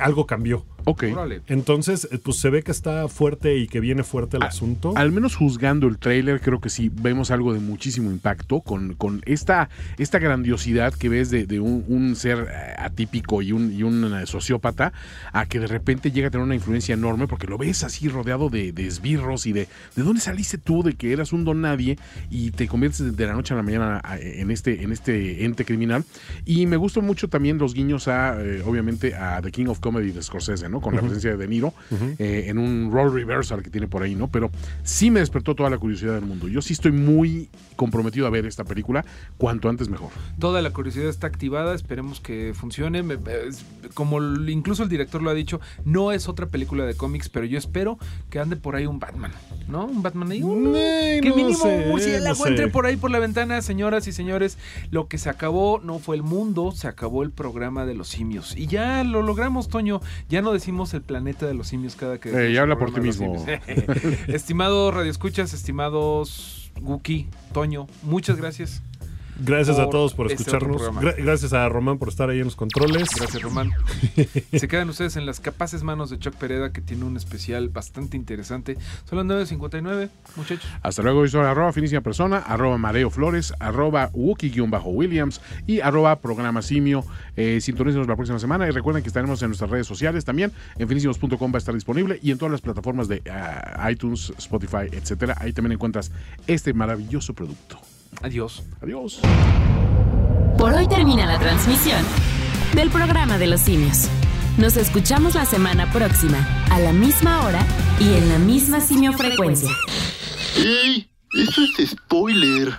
algo cambió. Ok. órale. Entonces, eh, pues se ve que está fuerte y que viene fuerte el A- asunto. Al menos juzgando el tráiler, creo que sí vemos algo de muchísimo impacto con, con esta, esta grandiosidad que ves de, de un, un ser eh, atípico y un, y un eh, sociópata a que de repente llega a tener una influencia enorme porque lo ves así rodeado de, de esbirros y de ¿de dónde saliste tú? De que eras un don nadie y te conviertes de- la noche a la mañana en este, en este ente criminal. Y me gustan mucho también los guiños a, eh, obviamente, a The King of Comedy de Scorsese, ¿no? Con la presencia de De Niro eh, en un role reversal que tiene por ahí, ¿no? Pero sí me despertó toda la curiosidad del mundo. Yo sí estoy muy comprometido a ver esta película, cuanto antes mejor. Toda la curiosidad está activada, esperemos que funcione. Como incluso el director lo ha dicho, no es otra película de cómics, pero yo espero que ande por ahí un Batman, ¿no? Un Batman ahí. un- que no mínimo sé, un murciélago no sé. entre por ahí por la ventana, señoras y señores. Lo que se acabó no fue el mundo, se acabó el programa de los simios. Y ya lo logramos, Toño. Ya no decimos el planeta de los simios cada que. Eh, decimos ya habla por ti de los simios. (laughs) Estimados radioescuchas, estimados Guki, Toño, muchas gracias. Gracias a todos por este escucharnos. Gra- gracias a Román por estar ahí en los controles. Gracias, Román. (laughs) Se quedan ustedes en las capaces manos de Chuck Pereda, que tiene un especial bastante interesante. Son las 9.59, muchachos. Hasta luego, yo soy arroba finísima persona, arroba mareo flores, arroba wookie-williams y arroba programa simio. Eh, sintonícenos la próxima semana y recuerden que estaremos en nuestras redes sociales también. En finísimos.com va a estar disponible y en todas las plataformas de ah, iTunes, Spotify, etcétera. Ahí también encuentras este maravilloso producto. Adiós. Adiós. Por hoy termina la transmisión del programa de los simios. Nos escuchamos la semana próxima, a la misma hora y en la misma simiofrecuencia. ¡Ey! Eso es spoiler.